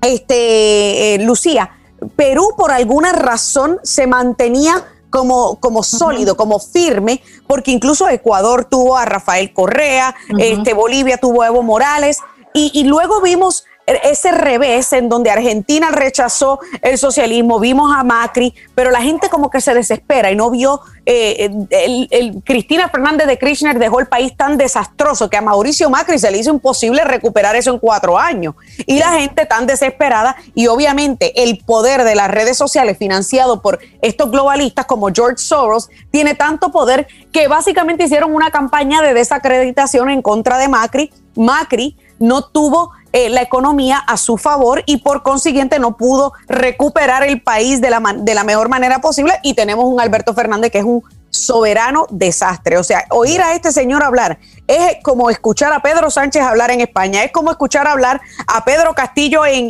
este, Lucía, Perú por alguna razón se mantenía como, como sólido, como firme, porque incluso Ecuador tuvo a Rafael Correa, este, Bolivia tuvo a Evo Morales, y, y luego vimos ese revés en donde Argentina rechazó el socialismo, vimos a Macri, pero la gente como que se desespera y no vio, eh, el, Cristina Fernández de Kirchner dejó el país tan desastroso que a Mauricio Macri se le hizo imposible recuperar eso en cuatro años. Y la gente tan desesperada y obviamente el poder de las redes sociales financiado por estos globalistas como George Soros tiene tanto poder que básicamente hicieron una campaña de desacreditación en contra de Macri. Macri no tuvo eh, la economía a su favor y por consiguiente no pudo recuperar el país de la, de la mejor manera posible y tenemos un Alberto Fernández que es un soberano desastre. O sea, oír a este señor hablar es como escuchar a Pedro Sánchez hablar en España, es como escuchar hablar a Pedro Castillo en,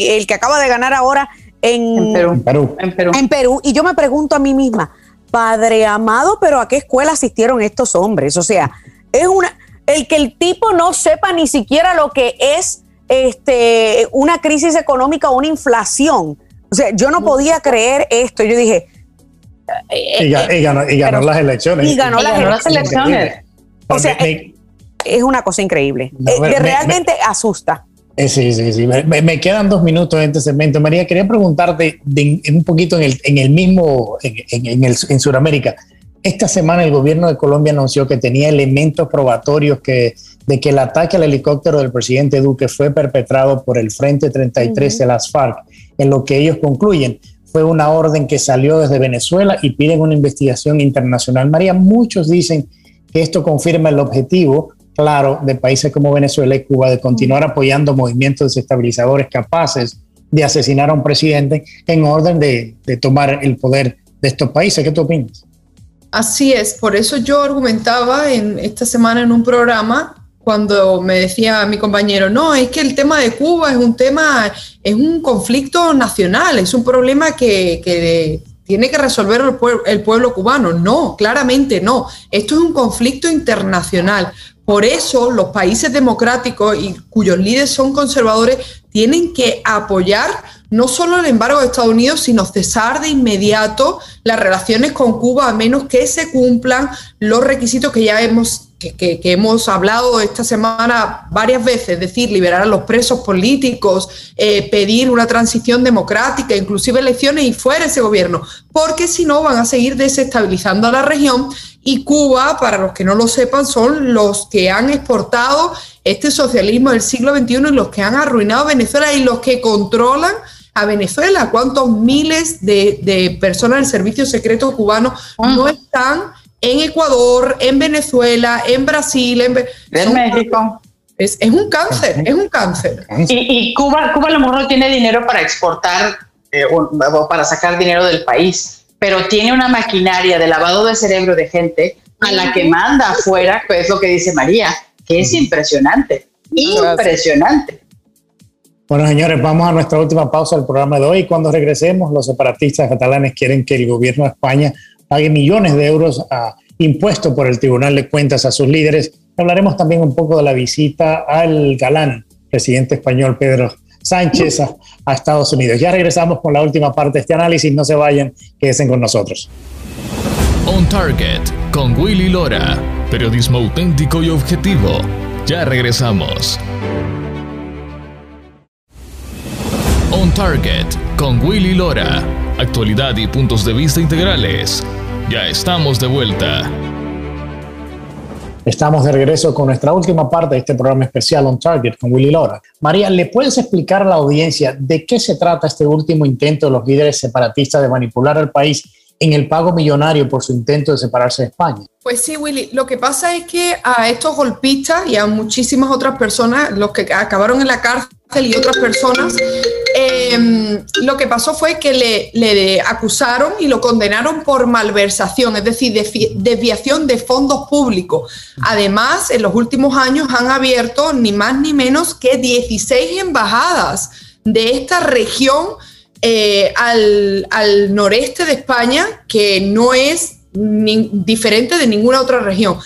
el que acaba de ganar ahora en, Perú. en, Perú. En Perú. Y yo me pregunto a mí misma, Padre amado, pero ¿a qué escuela asistieron estos hombres? O sea, es una el que el tipo no sepa ni siquiera lo que es este, una crisis económica o una inflación. O sea, yo no podía creer esto. Yo dije. y, ganó, las elecciones. Y ganó, las, elecciones. O sea, es, una cosa increíble. Eh, realmente asusta. Eh, sí, sí, sí. Me, quedan dos minutos en este segmento. María, quería preguntarte un poquito en el, en el mismo, en, en, en Sudamérica. Esta semana el gobierno de Colombia anunció que tenía elementos probatorios que, de que el ataque al helicóptero del presidente Duque fue perpetrado por el Frente 33 de las FARC, en lo que ellos concluyen fue una orden que salió desde Venezuela y piden una investigación internacional. María, muchos dicen que esto confirma el objetivo claro de países como Venezuela y Cuba de continuar apoyando movimientos desestabilizadores capaces de asesinar a un presidente en orden de, de tomar el poder de estos países. ¿Qué tú opinas? Así es, por eso yo argumentaba en esta semana en un programa cuando me decía mi compañero, no, es que el tema de Cuba es un tema, es un conflicto nacional, es un problema que, tiene que resolver el, el, pueblo cubano. No, claramente no. Esto es un conflicto internacional. Por eso los países democráticos y cuyos líderes son conservadores tienen que apoyar no solo el embargo de Estados Unidos, sino cesar de inmediato las relaciones con Cuba a menos que se cumplan los requisitos que ya hemos que, hemos hablado esta semana varias veces, es decir, liberar a los presos políticos, eh, pedir una transición democrática, inclusive elecciones y fuera ese gobierno, porque si no van a seguir desestabilizando a la región y Cuba, para los que no lo sepan, son los que han exportado este socialismo del siglo XXI y los que han arruinado Venezuela y los que controlan a Venezuela. ¿Cuántos miles de, personas del servicio secreto cubano ah. no están en Ecuador, en Venezuela, en Brasil, en, México? Es, un cáncer, es un cáncer. Y, Cuba, Cuba a lo mejor no tiene dinero para exportar eh, para sacar dinero del país, pero tiene una maquinaria de lavado de cerebro de gente a la que manda afuera, que es lo que dice María, que es impresionante, impresionante. Bueno, señores, vamos a nuestra última pausa del programa de hoy. Cuando regresemos, los separatistas catalanes quieren que el gobierno de España pague millones de euros a por el Tribunal de Cuentas a sus líderes. Hablaremos también un poco de la visita al galán presidente español Pedro Sánchez a, Estados Unidos. Ya regresamos con la última parte de este análisis. No se vayan, quédense con nosotros. On Target con Willy Lora. Periodismo auténtico y objetivo. Ya regresamos. Target con Willy Lora. Actualidad y puntos de vista integrales. Ya estamos de vuelta. Estamos de regreso con nuestra última parte de este programa especial On Target con Willy Lora. María, ¿le puedes explicar a la audiencia de qué se trata este último intento de los líderes separatistas de manipular al país en el pago millonario por su intento de separarse de España? Pues sí, Willy. Lo que pasa es que a estos golpistas y a muchísimas otras personas, los que acabaron en la cárcel y otras personas, Em, lo que pasó fue que le, acusaron y lo condenaron por malversación, es decir, desviación de fondos públicos. Además, en los últimos años han abierto ni más ni menos que 16 embajadas de esta región eh, al, noreste de España, que no es diferente de ninguna otra región.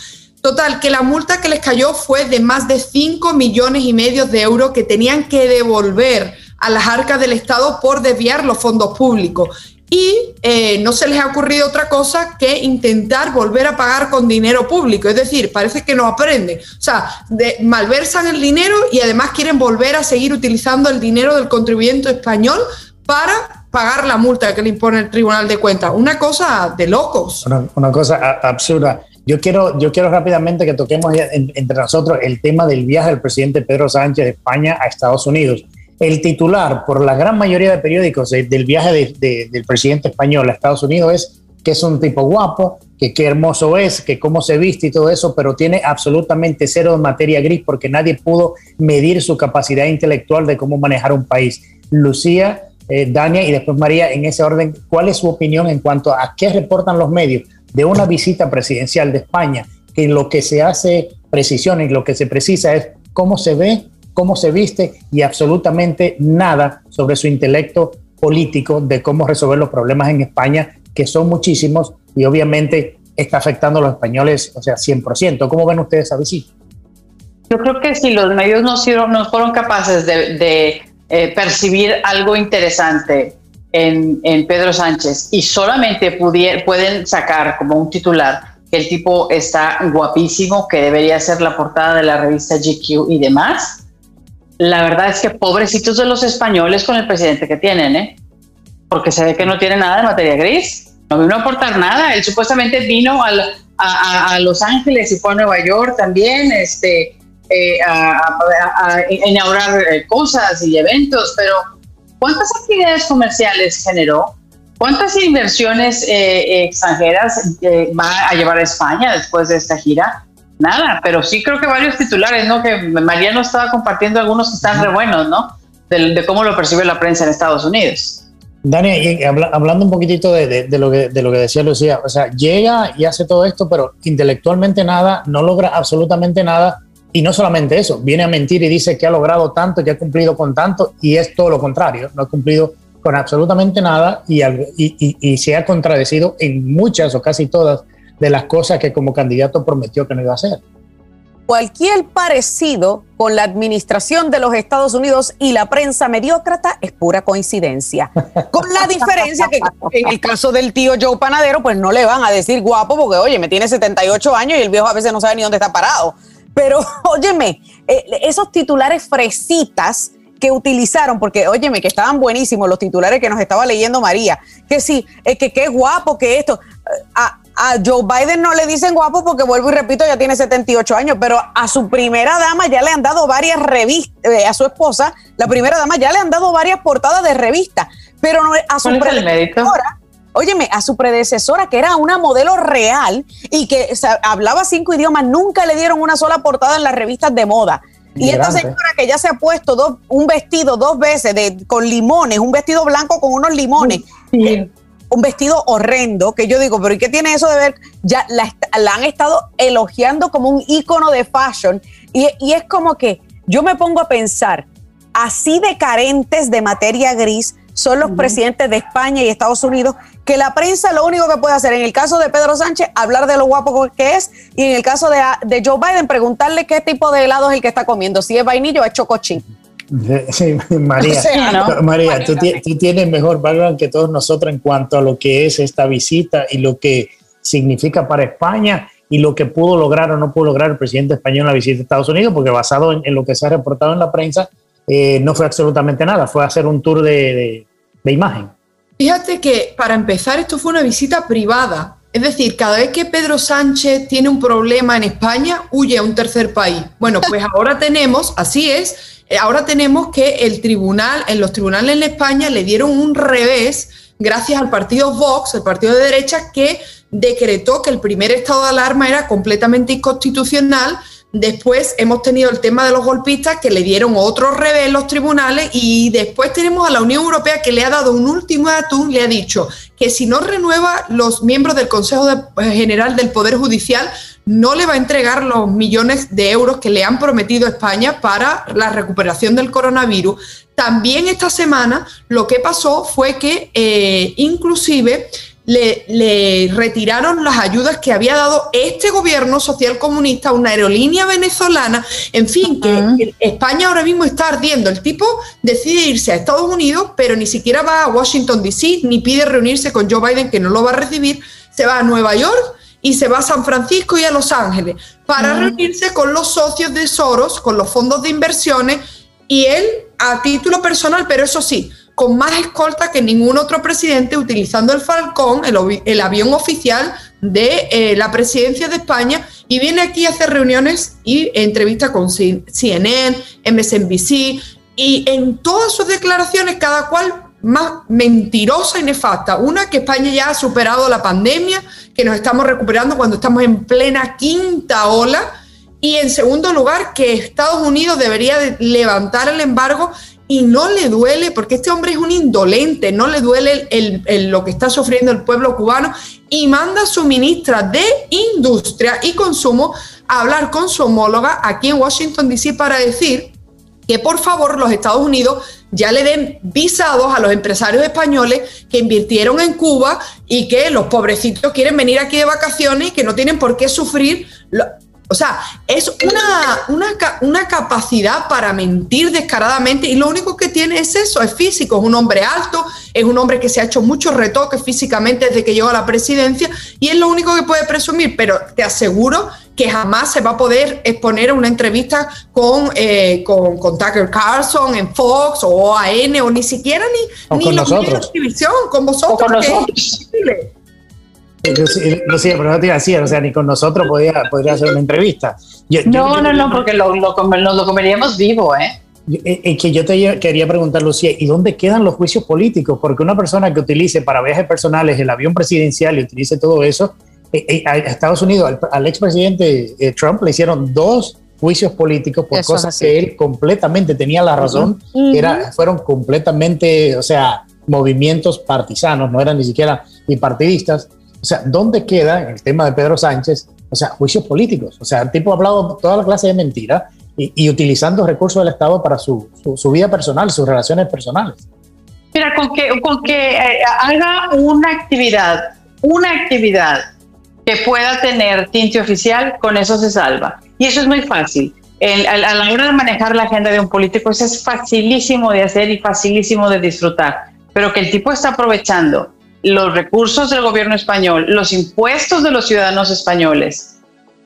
Total, que la multa que les cayó fue de más de 5 millones y medio de euros que tenían que devolver a las arcas del Estado por desviar los fondos públicos. Y eh, no se les ha ocurrido otra cosa que intentar volver a pagar con dinero público. Es decir, parece que no aprenden. O sea, malversan el dinero y además quieren volver a seguir utilizando el dinero del contribuyente español para pagar la multa que le impone el Tribunal de Cuentas. Una cosa de locos. Una, cosa absurda. Yo quiero, yo quiero rápidamente que toquemos entre nosotros el tema del viaje del presidente Pedro Sánchez de España a Estados Unidos el titular por la gran mayoría de periódicos del viaje del presidente español a Estados Unidos es que es un tipo guapo, que qué hermoso es, que cómo se viste y todo eso, pero tiene absolutamente cero materia gris porque nadie pudo medir su capacidad intelectual de cómo manejar un país. Lucía, eh, Dania y después María, en ese orden, ¿cuál es su opinión en cuanto a qué reportan los medios de una visita presidencial de España? Que lo que se hace precisión y lo que se precisa es cómo se ve cómo se viste y absolutamente nada sobre su intelecto político de cómo resolver los problemas en España, que son muchísimos y obviamente está afectando a los españoles, o sea, 100%. ¿Cómo ven ustedes esa visita? Yo creo que si los medios no, no fueron capaces de, eh, percibir algo interesante en, Pedro Sánchez y solamente pueden sacar como un titular que el tipo está guapísimo, que debería ser la portada de la revista GQ y demás, la verdad es que pobrecitos de los españoles con el presidente que tienen, ¿eh? Porque se ve que no tiene nada de materia gris. No vino a aportar nada. Él supuestamente vino a, Los Ángeles y fue a Nueva York también, este, eh, a, inaugurar eh, cosas y eventos, pero ¿cuántas actividades comerciales generó? ¿Cuántas inversiones eh, extranjeras va a llevar a España después de esta gira? nada, pero sí creo que varios titulares, ¿no? Que Mariano estaba compartiendo algunos que están re buenos, ¿no? De, cómo lo percibe la prensa en Estados Unidos. Dani, hablando un poquitito de, lo que, de lo que decía Lucía, o sea, llega y hace todo esto, pero intelectualmente nada, no logra absolutamente nada. Y no solamente eso, viene a mentir y dice que ha logrado tanto, que ha cumplido con tanto, y es todo lo contrario, no ha cumplido con absolutamente nada y, se ha contradecido en muchas o casi todas de las cosas que como candidato prometió que no iba a hacer. Cualquier parecido con la administración de los Estados Unidos y la prensa mediócrata es pura coincidencia. Con la diferencia que en el caso del tío Joe Panadero, pues no le van a decir guapo porque, oye, me tiene 78 años y el viejo a veces no sabe ni dónde está parado. Pero, [LAUGHS] óyeme, eh, esos titulares fresitas que utilizaron, porque óyeme, que estaban buenísimos los titulares que nos estaba leyendo María, que sí, es que qué guapo, que esto. Eh, a, a Joe Biden no le dicen guapo porque vuelvo y repito, ya tiene 78 años, pero a su primera dama ya le han dado varias revistas, eh, a su esposa, la primera dama ya le han dado varias portadas de revistas, pero a su predecesora, óyeme, a su predecesora que era una modelo real y que hablaba cinco idiomas, nunca le dieron una sola portada en las revistas de moda. Y esta señora que ya se ha puesto dos, un vestido dos veces de, con limones, un vestido blanco con unos limones. Eh, un vestido horrendo, que yo digo, pero ¿y qué tiene eso de ver? Ya la, han estado elogiando como un ícono de fashion. Y, y es como que yo me pongo a pensar, así de carentes de materia gris son los presidentes de España y Estados Unidos, que la prensa lo único que puede hacer, en el caso de Pedro Sánchez, hablar de lo guapo que es, y en el caso de, de Joe Biden, preguntarle qué tipo de helado es el que está comiendo, si es vainillo o es chocochín. Sí, [LAUGHS] [LAUGHS] María, María, tú, tienes mejor background que todos nosotros en cuanto a lo que es esta visita y lo que significa para España y lo que pudo lograr o no pudo lograr el presidente español en la visita a Estados Unidos, porque basado en, lo que se ha reportado en la prensa, eh, no fue absolutamente nada, fue hacer un tour de, de imagen. Fíjate que para empezar esto fue una visita privada, es decir, cada vez que Pedro Sánchez tiene un problema en España, huye a un tercer país. Bueno, pues ahora tenemos, así es, eh, ahora tenemos que el tribunal, en los tribunales en España le dieron un revés gracias al partido Vox, el partido de derecha, que decretó que el primer estado de alarma era completamente inconstitucional Después hemos tenido el tema de los golpistas que le dieron otro revés en los tribunales y después tenemos a la Unión Europea que le ha dado un último ultimátum, le ha dicho que si no renueva los miembros del Consejo General del Poder Judicial, no le va a entregar los millones de euros que le han prometido España para la recuperación del coronavirus. También esta semana lo que pasó fue que eh, inclusive le, retiraron las ayudas que había dado este gobierno social comunista a una aerolínea venezolana. En fin, que España ahora mismo está ardiendo. El tipo decide irse a Estados Unidos, pero ni siquiera va a Washington, D.C., ni pide reunirse con Joe Biden, que no lo va a recibir. Se va a Nueva York y se va a San Francisco y a Los Ángeles para reunirse con los socios de Soros, con los fondos de inversiones, y él a título personal, pero eso sí, con más escolta que ningún otro presidente utilizando el Falcón, el, avión oficial de eh, la presidencia de España, y viene aquí a hacer reuniones y entrevistas con CNN, MSNBC, y en todas sus declaraciones, cada cual más mentirosa y nefasta. Una, que España ya ha superado la pandemia, que nos estamos recuperando cuando estamos en plena quinta ola. Y en segundo lugar, que Estados Unidos debería levantar el embargo y no le duele, porque este hombre es un indolente, no le duele el, lo que está sufriendo el pueblo cubano y manda a su ministra de Industria y Consumo a hablar con su homóloga aquí en Washington, D.C. para decir que por favor los Estados Unidos ya le den visados a los empresarios españoles que invirtieron en Cuba y que los pobrecitos quieren venir aquí de vacaciones y que no tienen por qué sufrir o sea, es una, una, capacidad para mentir descaradamente y lo único que tiene es eso, es físico, es un hombre alto, es un hombre que se ha hecho muchos retoques físicamente desde que llegó a la presidencia y es lo único que puede presumir, pero te aseguro que jamás se va a poder exponer a una entrevista con, eh, con, Tucker Carlson en Fox o OAN o ni siquiera ni, ni con nosotros. televisión, con vosotros. con nosotros. No sé, pero no te iba a decir, o sea, ni con nosotros podría, podría hacer una entrevista. no, no, no, porque lo, lo, nos lo comeríamos vivo, ¿eh? Es eh, que yo te quería preguntar, Lucía, ¿y dónde quedan los juicios políticos? Porque una persona que utilice para viajes personales el avión presidencial y utilice todo eso, eh, eh, a Estados Unidos, al, expresidente Trump le hicieron dos juicios políticos por cosas que él completamente tenía la razón, era, fueron completamente, o sea, movimientos partisanos, no eran ni siquiera bipartidistas. O sea, ¿dónde queda el tema de Pedro Sánchez? O sea, juicios políticos. O sea, el tipo ha hablado toda la clase de mentiras y, utilizando recursos del Estado para su, su, vida personal, sus relaciones personales. Mira, con que, con que eh, haga una actividad, una actividad que pueda tener tinte oficial, con eso se salva. Y eso es muy fácil. a, la hora de manejar la agenda de un político, eso es facilísimo de hacer y facilísimo de disfrutar. Pero que el tipo está aprovechando los recursos del gobierno español, los impuestos de los ciudadanos españoles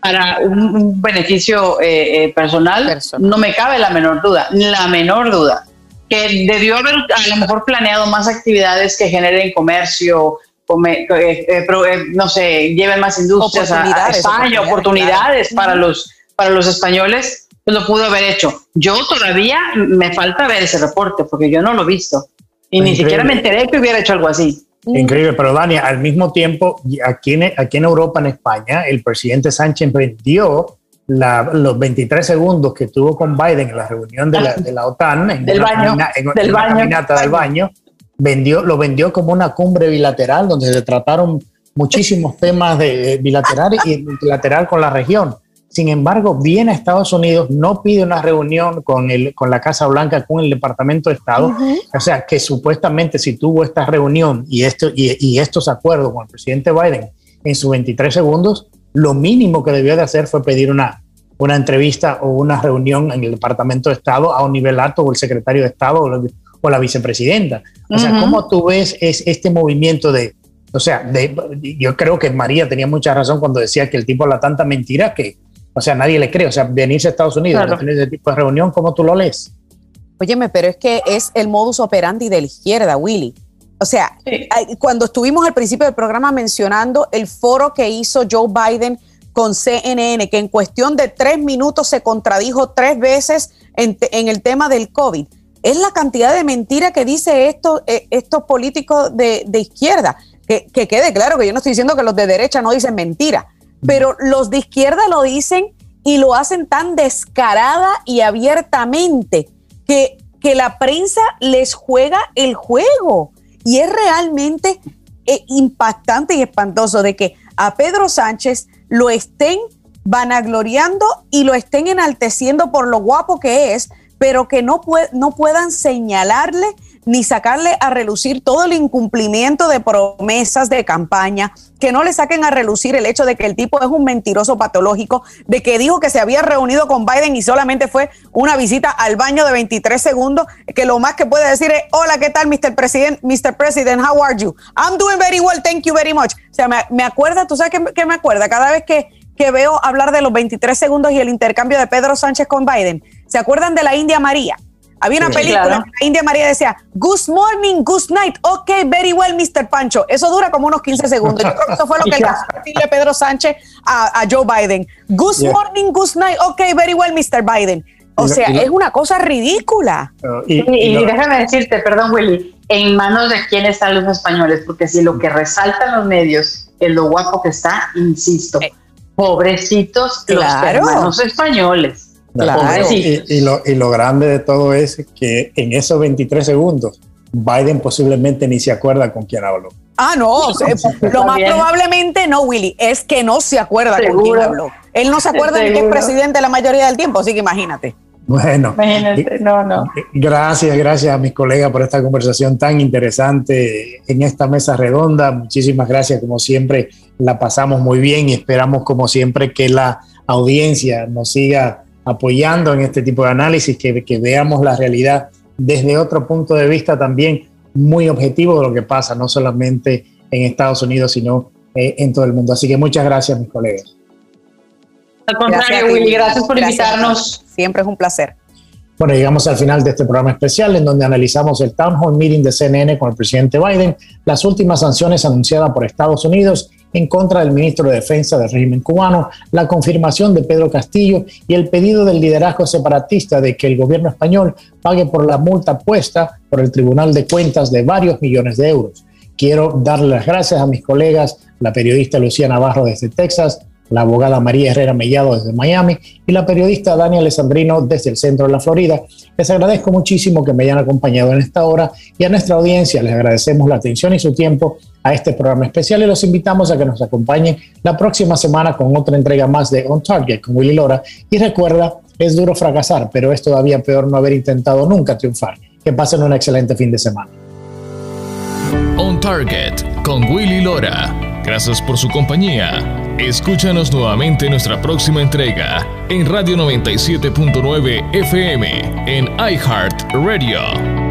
para un, beneficio eh, eh, personal, no me cabe la menor duda, la menor duda. Que debió haber a lo mejor planeado más actividades que generen comercio, eh, no sé, lleven más industrias a, España, oportunidades, para, los, para los españoles, pues lo pudo haber hecho. Yo todavía me falta ver ese reporte porque yo no lo he visto. Y ni siquiera me enteré que hubiera hecho algo así. Increíble, pero Dani, al mismo tiempo, aquí en, aquí en Europa, en España, el presidente Sánchez vendió los 23 segundos que tuvo con Biden en la reunión de la, OTAN, en del baño, del baño, caminata del baño, vendió, lo vendió como una cumbre bilateral donde se trataron muchísimos temas de, bilaterales y bilateral con la región. Sin embargo, viene a Estados Unidos, no pide una reunión con, el, con la Casa Blanca, con el Departamento de Estado. O sea, que supuestamente si tuvo esta reunión y, esto, y, estos acuerdos con el presidente Biden en sus 23 segundos, lo mínimo que debió de hacer fue pedir una, una entrevista o una reunión en el Departamento de Estado a un nivel alto o el secretario de Estado o la, vicepresidenta. O sea, ¿cómo tú ves es este movimiento de, o sea, de, yo creo que María tenía mucha razón cuando decía que el tipo habla tanta mentira que, o sea, nadie le cree. O sea, venirse a Estados Unidos a tener ese tipo de reunión, ¿cómo tú lo lees? Óyeme, pero es que es el modus operandi de la izquierda, Willy. O sea, cuando estuvimos al principio del programa mencionando el foro que hizo Joe Biden con CNN, que en cuestión de tres minutos se contradijo tres veces en, el tema del COVID. Es la cantidad de mentira que dice esto, eh, estos políticos de, izquierda. Que, que, quede claro que yo no estoy diciendo que los de derecha no dicen mentira, pero los de izquierda lo dicen y lo hacen tan descarada y abiertamente que, que la prensa les juega el juego. Y es realmente eh, impactante y espantoso de que a Pedro Sánchez lo estén vanagloriando y lo estén enalteciendo por lo guapo que es, pero que no, no puedan señalarle ni sacarle a relucir todo el incumplimiento de promesas de campaña, que no le saquen a relucir el hecho de que el tipo es un mentiroso patológico, de que dijo que se había reunido con Biden y solamente fue una visita al baño de 23 segundos, que lo más que puede decir es, hola, ¿qué tal, Mr. President? Mr. President, how are you? I'm doing very well, thank you very much. O sea, me, acuerda, tú sabes que, me acuerda, cada vez que, que veo hablar de los 23 segundos y el intercambio de Pedro Sánchez con Biden, ¿se acuerdan de la India María? Había una película la India María decía, Good morning, good night, ok, very well, Mr. Pancho. Eso dura como unos 15 segundos. Yo creo que eso fue lo que [LAUGHS] le Pedro Sánchez a, Joe Biden. Good morning, good night, ok, very well, Mr. Biden. O sea, es una cosa ridícula. y, déjame decirte, perdón, Willy, en manos de quién están los españoles, porque si lo que resaltan los medios es lo guapo que está, insisto, eh. pobrecitos los hermanos españoles. Y, lo, grande de todo es que en esos 23 segundos, Biden posiblemente ni se acuerda con quién habló. Ah, no, lo más probablemente no, Willy, es que no se acuerda con quién habló. Él no se acuerda de que es presidente la mayoría del tiempo, así que imagínate. Bueno, no, no. Gracias, gracias a mis colegas por esta conversación tan interesante en esta mesa redonda. Muchísimas gracias, como siempre, la pasamos muy bien y esperamos, como siempre, que la audiencia nos siga apoyando en este tipo de análisis, que, que veamos la realidad desde otro punto de vista también muy objetivo de lo que pasa, no solamente en Estados Unidos, sino eh, en todo el mundo. Así que muchas gracias, mis colegas. Al contrario, Willy, gracias por invitarnos. Siempre es un placer. Bueno, llegamos al final de este programa especial en donde analizamos el Town Hall Meeting de CNN con el presidente Biden, las últimas sanciones anunciadas por Estados Unidos en contra del ministro de Defensa del régimen cubano, la confirmación de Pedro Castillo y el pedido del liderazgo separatista de que el gobierno español pague por la multa puesta por el Tribunal de Cuentas de varios millones de euros. Quiero darle las gracias a mis colegas, la periodista Lucía Navarro desde Texas, la abogada María Herrera Mellado desde Miami y la periodista Dani Alessandrino desde el centro de la Florida. Les agradezco muchísimo que me hayan acompañado en esta hora y a nuestra audiencia les agradecemos la atención y su tiempo a este programa especial y los invitamos a que nos acompañen la próxima semana con otra entrega más de On Target con Willy Lora. Y recuerda, es duro fracasar, pero es todavía peor no haber intentado nunca triunfar. Que pasen un excelente fin de semana. On Target con Willy Lora. Gracias por su compañía. Escúchanos nuevamente en nuestra próxima entrega en Radio 97.9 FM en iHeart Radio.